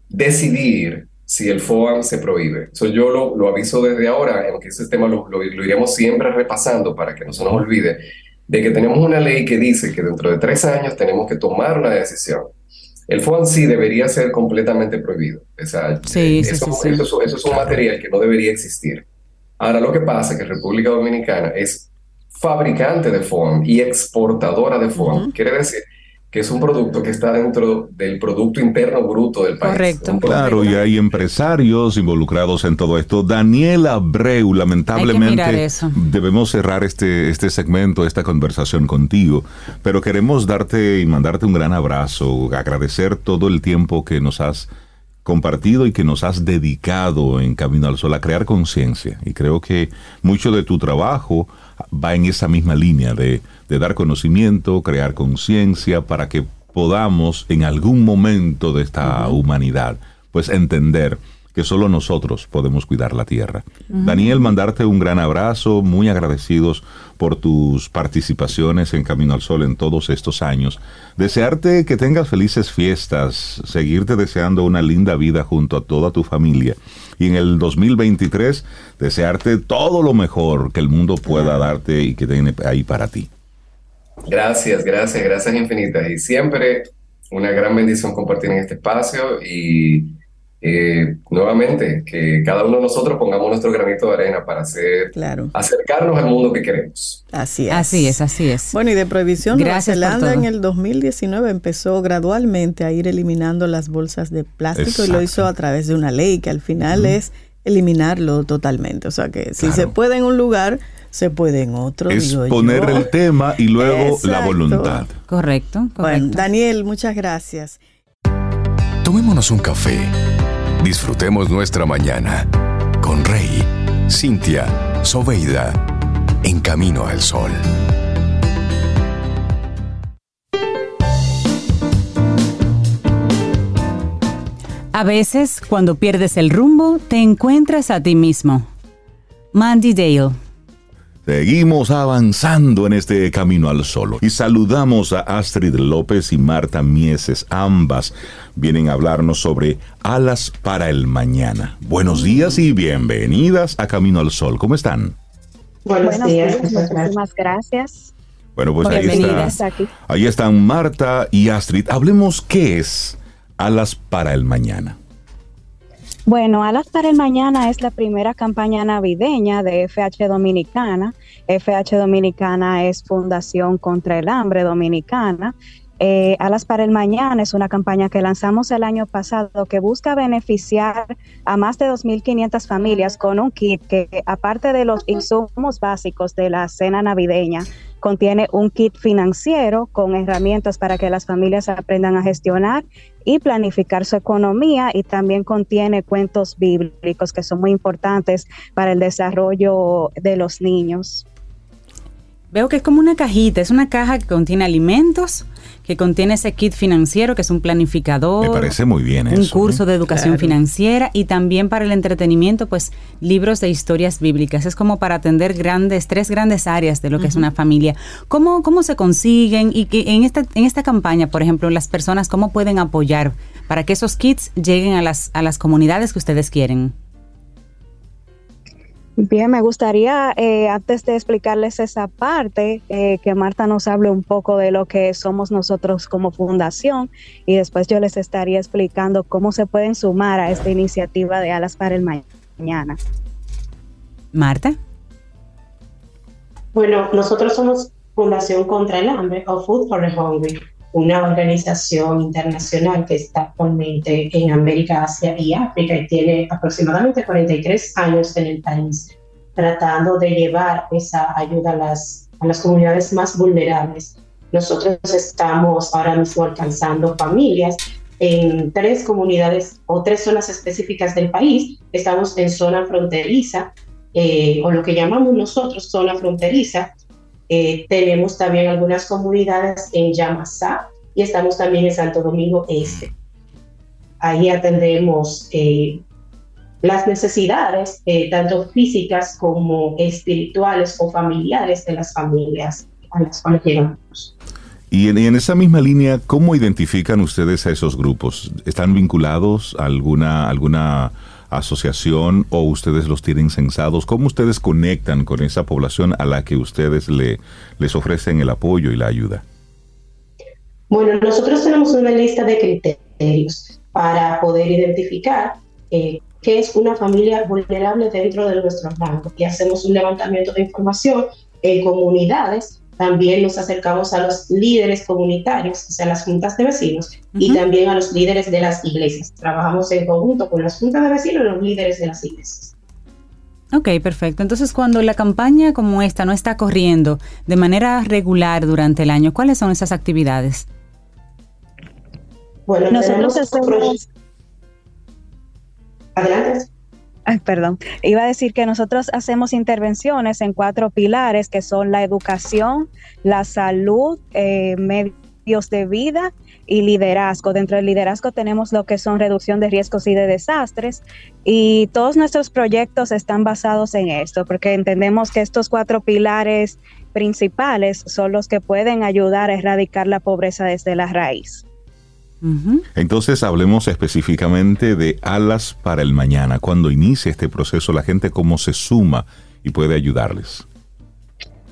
decidir si el FOAM se prohíbe. Eso yo lo, aviso desde ahora, aunque ese tema lo, lo, iremos siempre repasando para que no se nos olvide, de que tenemos una ley que dice que dentro de tres años tenemos que tomar una decisión. El FOAM sí debería ser completamente prohibido. sí, eso, eso, es un material que no debería existir. Ahora lo que pasa es que República Dominicana es fabricante de foam y exportadora de foam. Quiere decir que es un producto que está dentro del Producto Interno Bruto del país. Correcto. Claro, y hay empresarios involucrados en todo esto. Daniela Abreu, lamentablemente debemos cerrar este, este segmento, esta conversación contigo, pero queremos darte y mandarte un gran abrazo, agradecer todo el tiempo que nos has compartido y que nos has dedicado en Camino al Sol a crear conciencia. Y creo que mucho de tu trabajo va en esa misma línea de, dar conocimiento, crear conciencia para que podamos en algún momento de esta humanidad pues entender que solo nosotros podemos cuidar la tierra. Daniel, mandarte un gran abrazo, muy agradecidos por tus participaciones en Camino al Sol en todos estos años. Desearte que tengas felices fiestas, seguirte deseando una linda vida junto a toda tu familia. Y en el 2023, desearte todo lo mejor que el mundo pueda darte y que tiene ahí para ti. Gracias, gracias, gracias infinitas. Y siempre una gran bendición compartir en este espacio y eh, nuevamente, que cada uno de nosotros pongamos nuestro granito de arena para hacer, acercarnos al mundo que queremos. Así es. Así es, así es. Bueno, y de prohibición, Gracias Nueva Zelanda en el 2019 empezó gradualmente a ir eliminando las bolsas de plástico y lo hizo a través de una ley que al final es eliminarlo totalmente. O sea que si se puede en un lugar, se puede en otro. Es poner el tema y luego la voluntad. Correcto, correcto. Bueno, Daniel, muchas gracias. Tomémonos un café Disfrutemos nuestra mañana con Rey, Cintia, Soveida, en camino al sol. A veces, cuando pierdes el rumbo, te encuentras a ti mismo. Mandy Dale. Seguimos avanzando en este camino al solo y saludamos a Astrid López y Marta Mieses, ambas vienen a hablarnos sobre alas para el mañana. Buenos días y bienvenidas a Camino al Sol. ¿Cómo están? Buenos, días, muchísimas gracias. Bueno, pues ahí, está, ahí están Marta y Astrid. Hablemos qué es alas para el mañana. Bueno, Alas para el Mañana es la primera campaña navideña de FH Dominicana. FH Dominicana es Fundación contra el Hambre Dominicana. Eh, Alas para el Mañana es una campaña que lanzamos el año pasado que busca beneficiar a más de 2.500 familias con un kit que, aparte de los insumos básicos de la cena navideña, contiene un kit financiero con herramientas para que las familias aprendan a gestionar y planificar su economía y también contiene cuentos bíblicos que son muy importantes para el desarrollo de los niños. Veo que es como una cajita, es una caja que contiene alimentos, que contiene ese kit financiero, que es un planificador. Me parece muy bien Un curso de educación financiera y también para el entretenimiento, pues libros de historias bíblicas. Es como para atender grandes, tres grandes áreas de lo que es una familia. ¿Cómo, ¿Cómo se consiguen y que en esta, en esta campaña, por ejemplo, las personas, cómo pueden apoyar para que esos kits lleguen a las, a las comunidades que ustedes quieren? Bien, me gustaría, eh, antes de explicarles esa parte, eh, que Marta nos hable un poco de lo que somos nosotros como fundación y después yo les estaría explicando cómo se pueden sumar a esta iniciativa de Alas para el Mañana. Marta. Bueno, nosotros somos Fundación contra el Hambre o Food for the Hungry una organización internacional que está actualmente en América, Asia y África y tiene aproximadamente 43 años en el país. tratando de llevar esa ayuda a las, a las comunidades más vulnerables. Nosotros estamos ahora mismo alcanzando familias en tres comunidades o tres zonas específicas del país. Estamos en zona fronteriza, eh, o lo que llamamos nosotros zona fronteriza. Eh, tenemos también algunas comunidades en Yamasá y estamos también en Santo Domingo Este. Ahí atendemos eh, las necesidades, tanto físicas como espirituales o familiares de las familias a las cuales llegamos. Y en, esa misma línea, ¿cómo identifican ustedes a esos grupos? ¿Están vinculados a alguna, alguna asociación o ustedes los tienen censados? ¿Cómo ustedes conectan con esa población a la que ustedes le, les ofrecen el apoyo y la ayuda? Bueno, nosotros tenemos una lista de criterios para poder identificar eh, qué es una familia vulnerable dentro de nuestro rango y hacemos un levantamiento de información en comunidades también nos acercamos a los líderes comunitarios, o sea, las juntas de vecinos, y también a los líderes de las iglesias. Trabajamos en conjunto con las juntas de vecinos y los líderes de las iglesias. Ok, perfecto. Entonces, cuando la campaña como esta no está corriendo de manera regular durante el año, ¿cuáles son esas actividades? Bueno, nosotros hacemos... Adelante perdón, iba a decir que nosotros hacemos intervenciones en cuatro pilares que son la educación, la salud, eh, medios de vida y liderazgo. Dentro del liderazgo tenemos lo que son reducción de riesgos y de desastres y todos nuestros proyectos están basados en esto porque entendemos que estos cuatro pilares principales son los que pueden ayudar a erradicar la pobreza desde la raíz. Entonces hablemos específicamente de Alas para el Mañana. Cuando inicia este proceso, la gente cómo se suma y puede ayudarles.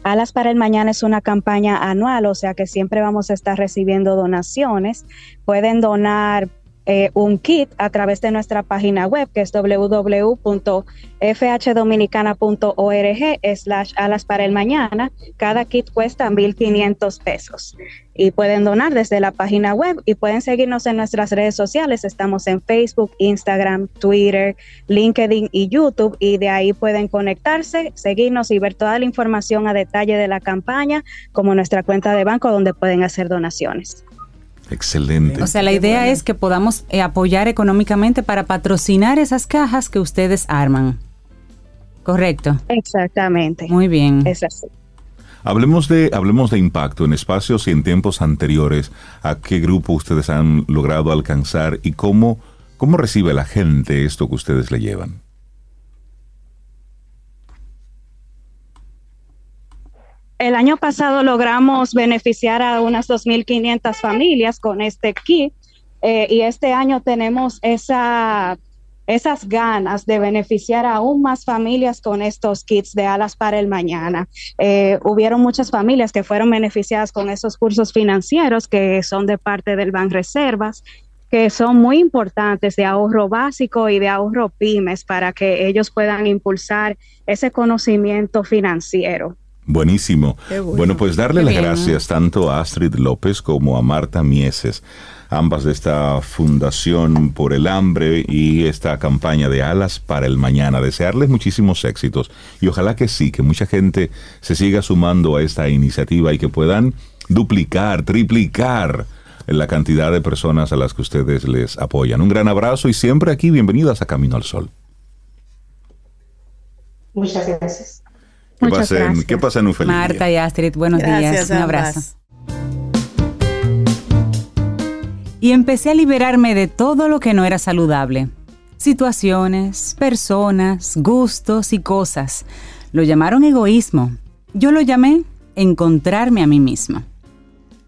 Alas para el Mañana es una campaña anual, o sea que siempre vamos a estar recibiendo donaciones. Pueden donar eh, un kit a través de nuestra página web que es www.fhdominicana.org slash alas para el mañana. Cada kit cuesta 1.500 pesos y pueden donar desde la página web y pueden seguirnos en nuestras redes sociales. Estamos en Facebook, Instagram, Twitter, LinkedIn y YouTube y de ahí pueden conectarse, seguirnos y ver toda la información a detalle de la campaña como nuestra cuenta de banco donde pueden hacer donaciones. Excelente. O sea, la idea es que podamos eh, apoyar económicamente para patrocinar esas cajas que ustedes arman. Correcto. Exactamente. Muy bien. Es así. Hablemos de, hablemos de impacto en espacios y en tiempos anteriores. ¿A qué grupo ustedes han logrado alcanzar y cómo, cómo recibe la gente esto que ustedes le llevan? El año pasado logramos beneficiar a unas 2.500 familias con este kit eh, y este año tenemos esa, esas ganas de beneficiar aún más familias con estos kits de alas para el mañana. Eh, hubieron muchas familias que fueron beneficiadas con esos cursos financieros que son de parte del Ban Reservas que son muy importantes de ahorro básico y de ahorro pymes para que ellos puedan impulsar ese conocimiento financiero. Buenísimo. Bueno. pues darle las gracias tanto a Astrid López como a Marta Mieses, ambas de esta Fundación por el Hambre y esta campaña de Alas para el Mañana. Desearles muchísimos éxitos y ojalá que sí, que mucha gente se siga sumando a esta iniciativa y que puedan duplicar, triplicar la cantidad de personas a las que ustedes les apoyan. Un gran abrazo y siempre aquí bienvenidas a Camino al Sol. Muchas gracias. Que pasen, que pasen un feliz Marta y Astrid, buenos días. Un abrazo. Y empecé a liberarme de todo lo que no era saludable. Situaciones, personas, gustos y cosas. Lo llamaron egoísmo. Yo lo llamé encontrarme a mí mismo.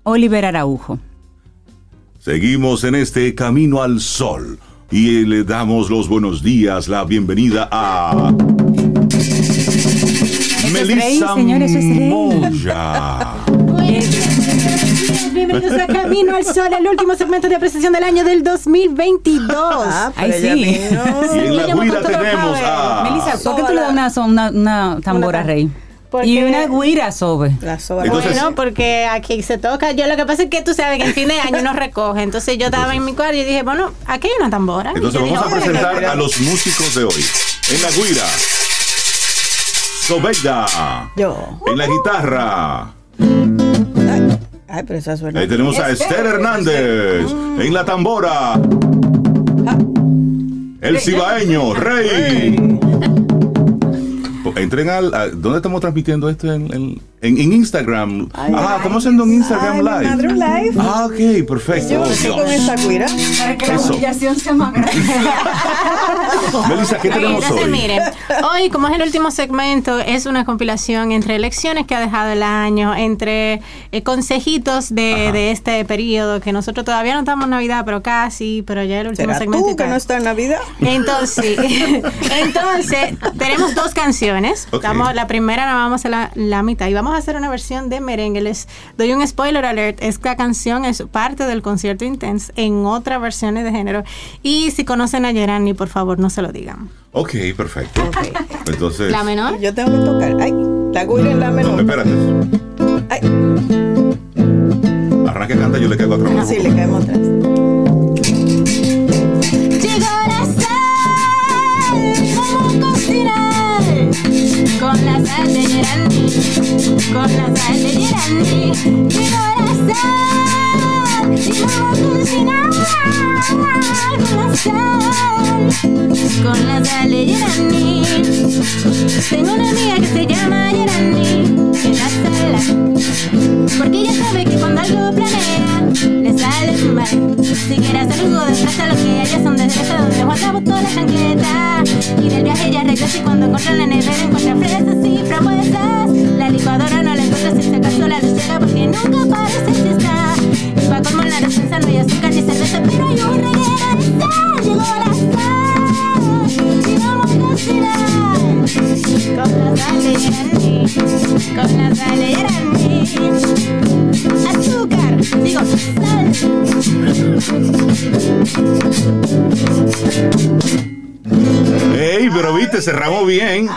Oliver Araujo. Seguimos en este camino al sol y le damos los buenos días, la bienvenida a... Melissa señores, Bienvenidos a Camino al Sol, el último segmento de apreciación del año del 2022. Ah, Ay, sí. Y en la guira tenemos a... Melissa, ¿por qué tú le das una, una, tambora, Rey? y una guira sobre. La bueno, porque aquí se toca. Yo lo que pasa es que tú sabes que en fin de año no recoge. Entonces yo estaba en mi cuarto y dije, bueno, aquí hay una tambora. Entonces vamos a presentar a los músicos de hoy. En la guira Sobeida. Yo. En la guitarra. Ay, pero esa suena. Ahí tenemos a Esther Hernández. En la tambora. El cibaeño, Rey. Entren al. A, ¿Dónde estamos transmitiendo esto? En, en, en Instagram. Ay, ah, ay. estamos haciendo un Instagram Ay, live. live. Ah, ok, perfecto. Yo estoy con esta cuira. Para que la Eso. humillación sea más grande. Melissa, ¿qué tenemos Entonces, hoy? miren, hoy, como es el último segmento, es una compilación entre lecciones que ha dejado el año, entre eh, consejitos de, de este periodo, que nosotros todavía no estamos en Navidad, pero casi, pero ya el último ¿Será segmento. y tú que no está en Navidad? Entonces, entonces tenemos dos canciones. Ok. Estamos, la primera la vamos a la, la mitad y vamos a hacer una versión de merengue. Les doy un spoiler alert. Esta canción es parte del concierto Intense en otras versiones de género. Y si conocen a Gerani, por favor, no se lo digan. Ok, perfecto. Entonces. La menor. Yo tengo que tocar. Ay, la cuira en la No, menor. espérate. Ay, Arranca canta, yo le caigo a otro. sí, le caemos atrás. Llegó la sal, ¿cómo cocinar? Con la sal de Gerani, con la sal de Gerani. Llegó la. Con la sal, con la sal de Gerani. Tengo una amiga que se llama Gerani, en la sala. Porque ella sabe que cuando algo planea, le sale mal. Si quiere hacer algo de fresa, lo que ella son de fresa, donde Juan botó la chancleta. Y del viaje ella regresa y cuando encuentra la nevera, encuentra fresas y frambuesas. La licuadora no la encuentra si se acaso la luz llega porque nunca parece si está. Como la despensa no hay azúcar ni cerveza, pero hay un sal. Llegó la sal y vamos a cocinar. Con la sal de Gerani, con la sal de Gerani. Azúcar, digo sal. Ey, pero viste, cerramos bien.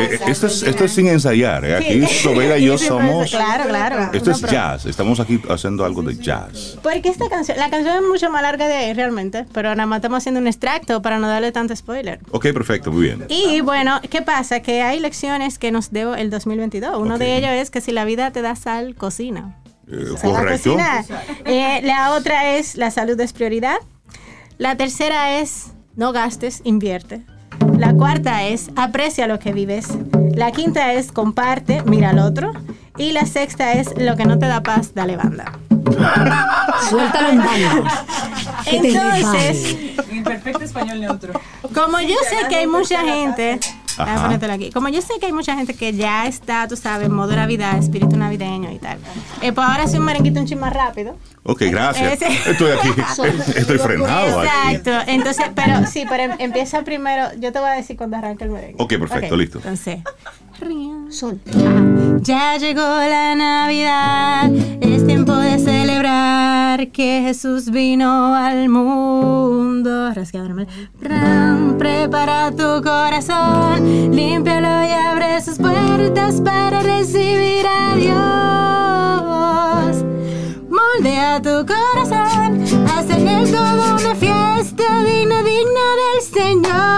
Eh, esto, es, esto es sin ensayar. eh. Aquí Sobera y yo somos. Claro, claro. Esto No, es jazz. Estamos aquí haciendo algo de jazz. Porque esta canción, la canción es mucho más larga de ahí realmente, pero nada más estamos haciendo un extracto para no darle tanto spoiler. Ok, perfecto, muy bien. Y bueno, ¿qué pasa? Que hay lecciones que nos dio el 2022. Uno de ellos es que si la vida te da sal, cocina. Eh, correcto. Eh, la otra es la salud es prioridad. La tercera es no gastes, invierte. La cuarta es aprecia lo que vives. La quinta es comparte, mira al otro. Y la sexta es lo que no te da paz, dale banda. Suéltalo en banda. Entonces, En perfecto español neutro. como yo sé que hay mucha gente, Ajá. aquí. Como yo sé que hay mucha gente que ya está, tú sabes, en modo Navidad, espíritu navideño y tal. Eh, pues ahora sí un merenguito un chin más rápido. Ok, gracias. Ese- Estoy aquí. Estoy frenado aquí. Exacto. Entonces, pero sí, pero em- empieza primero. Yo te voy a decir cuando arranque el merengue. Ok, perfecto, listo. Entonces. Sol. Ya llegó la Navidad, es tiempo de celebrar que Jesús vino al mundo. Ram, Prepara tu corazón, límpialo y abre sus puertas para recibir a Dios. Moldea tu corazón, haz en él toda una fiesta digna, digna del Señor.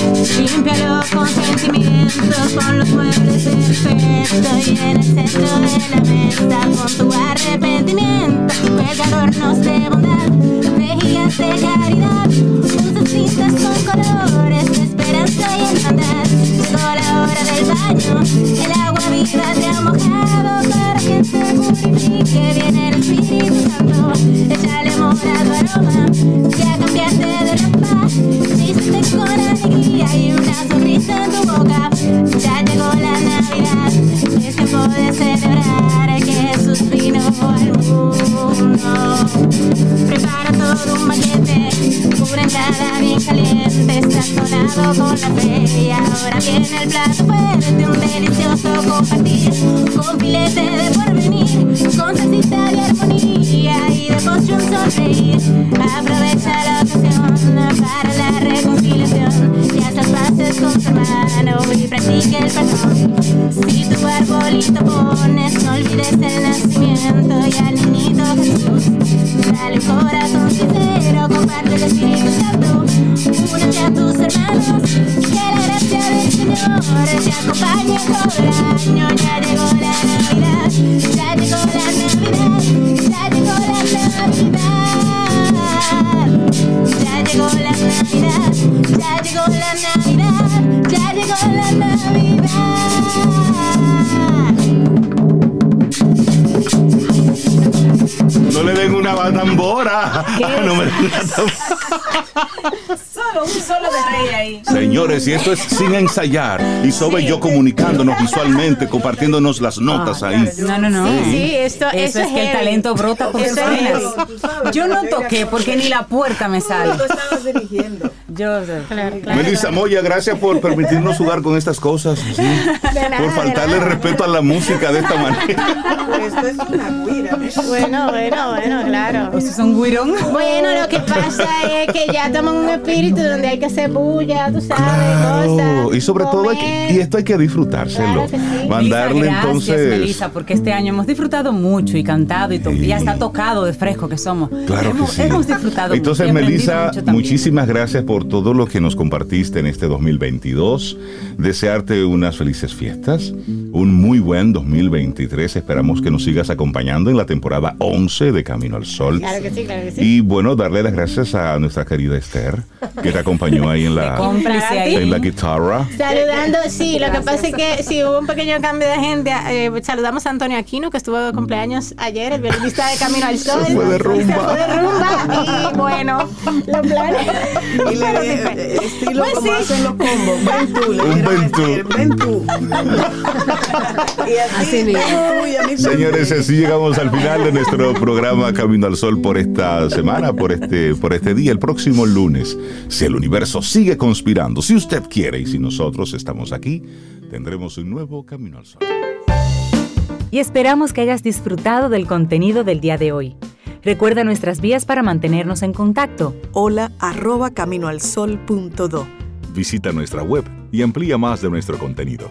Límpialo con sentimientos, con los muebles perfectos y en el centro de la mesa con tu arrepentimiento. Cuelga adornos de bondad, vejigas de caridad, usa con colores de esperanza y hermandad. Llegó la hora del baño, el agua viva te ha mojado para que te purifique. Viene el Espíritu Santo, échale morado aroma, ya cambiaste de ropa, y una sonrisa en tu boca. Ya llegó la Navidad, es tiempo de celebrar que Jesús vino al mundo. Prepara todo un banquete, una entrada bien caliente, sazonado con la fe. Y ahora viene el plato fuerte, un delicioso compartir, con filete de porvenir, con salsita de armonía y de postre un sonreír. Aprovecha la ocasión para practique el perdón. Si tu arbolito pones, no olvides el nacimiento y al niñito Jesús. Dale un corazón sincero, comparte el Espíritu Santo. Únete a tus hermanos, que la gracia del Señor te acompañe todo el año. Tambora. No me. Solo un solo de rey ahí. Señores, y esto es sin ensayar. Y Sobe y yo comunicándonos visualmente, compartiéndonos las notas ahí. No, no, no. Sí, sí, esto, eso, es que el talento brota por venas. Yo no toqué porque ni la puerta me sale. Tú estabas dirigiendo. Yo, claro, claro. Melissa Moya, gracias por permitirnos jugar con estas cosas. ¿sí? Nada, por faltarle respeto a la música de esta manera. Esto es una guira. Bueno, bueno, bueno, claro. ¿Eso es un guirón? Bueno, lo que pasa es que ya estamos en un espíritu donde hay que hacer bulla, tú sabes, claro. cosas. Y sobre todo, hay que, y esto hay que disfrutárselo. Claro que sí. Mandarle gracias, entonces. Melissa, porque este año hemos disfrutado mucho y cantado y, to y hasta tocado de fresco que somos. Claro hemos, que sí. hemos disfrutado Entonces, mucho, Melissa, muchísimas gracias por todo lo que nos compartiste en este 2022. Desearte unas felices fiestas, fiestas un muy buen 2023. Esperamos que nos sigas acompañando en la temporada 11 de Camino al Sol. Claro que sí, claro que sí. Y bueno, darle las gracias a nuestra querida Esther, que te acompañó ahí en la, en la guitarra. Saludando, sí, lo que pasa es que sí hubo un pequeño cambio de gente. Eh, saludamos a Antonio Aquino, que estuvo de cumpleaños ayer, el violinista de Camino al Sol. Se fue de rumba. Se fue de rumba. Y bueno, los planes. Y le estilo Pues como sí. hacen los combos. Ven tú, le Un quiero ven y así, ven tú, y a mí Señores, así llegamos al final de nuestro programa Camino al Sol por esta semana, por este, por este día. El próximo lunes, si el universo sigue conspirando, si usted quiere y si nosotros estamos aquí, tendremos un nuevo Camino al Sol. Y esperamos que hayas disfrutado del contenido del día de hoy. Recuerda nuestras vías para mantenernos en contacto. Hola arroba caminoalsol.do. Visita nuestra web y amplía más de nuestro contenido.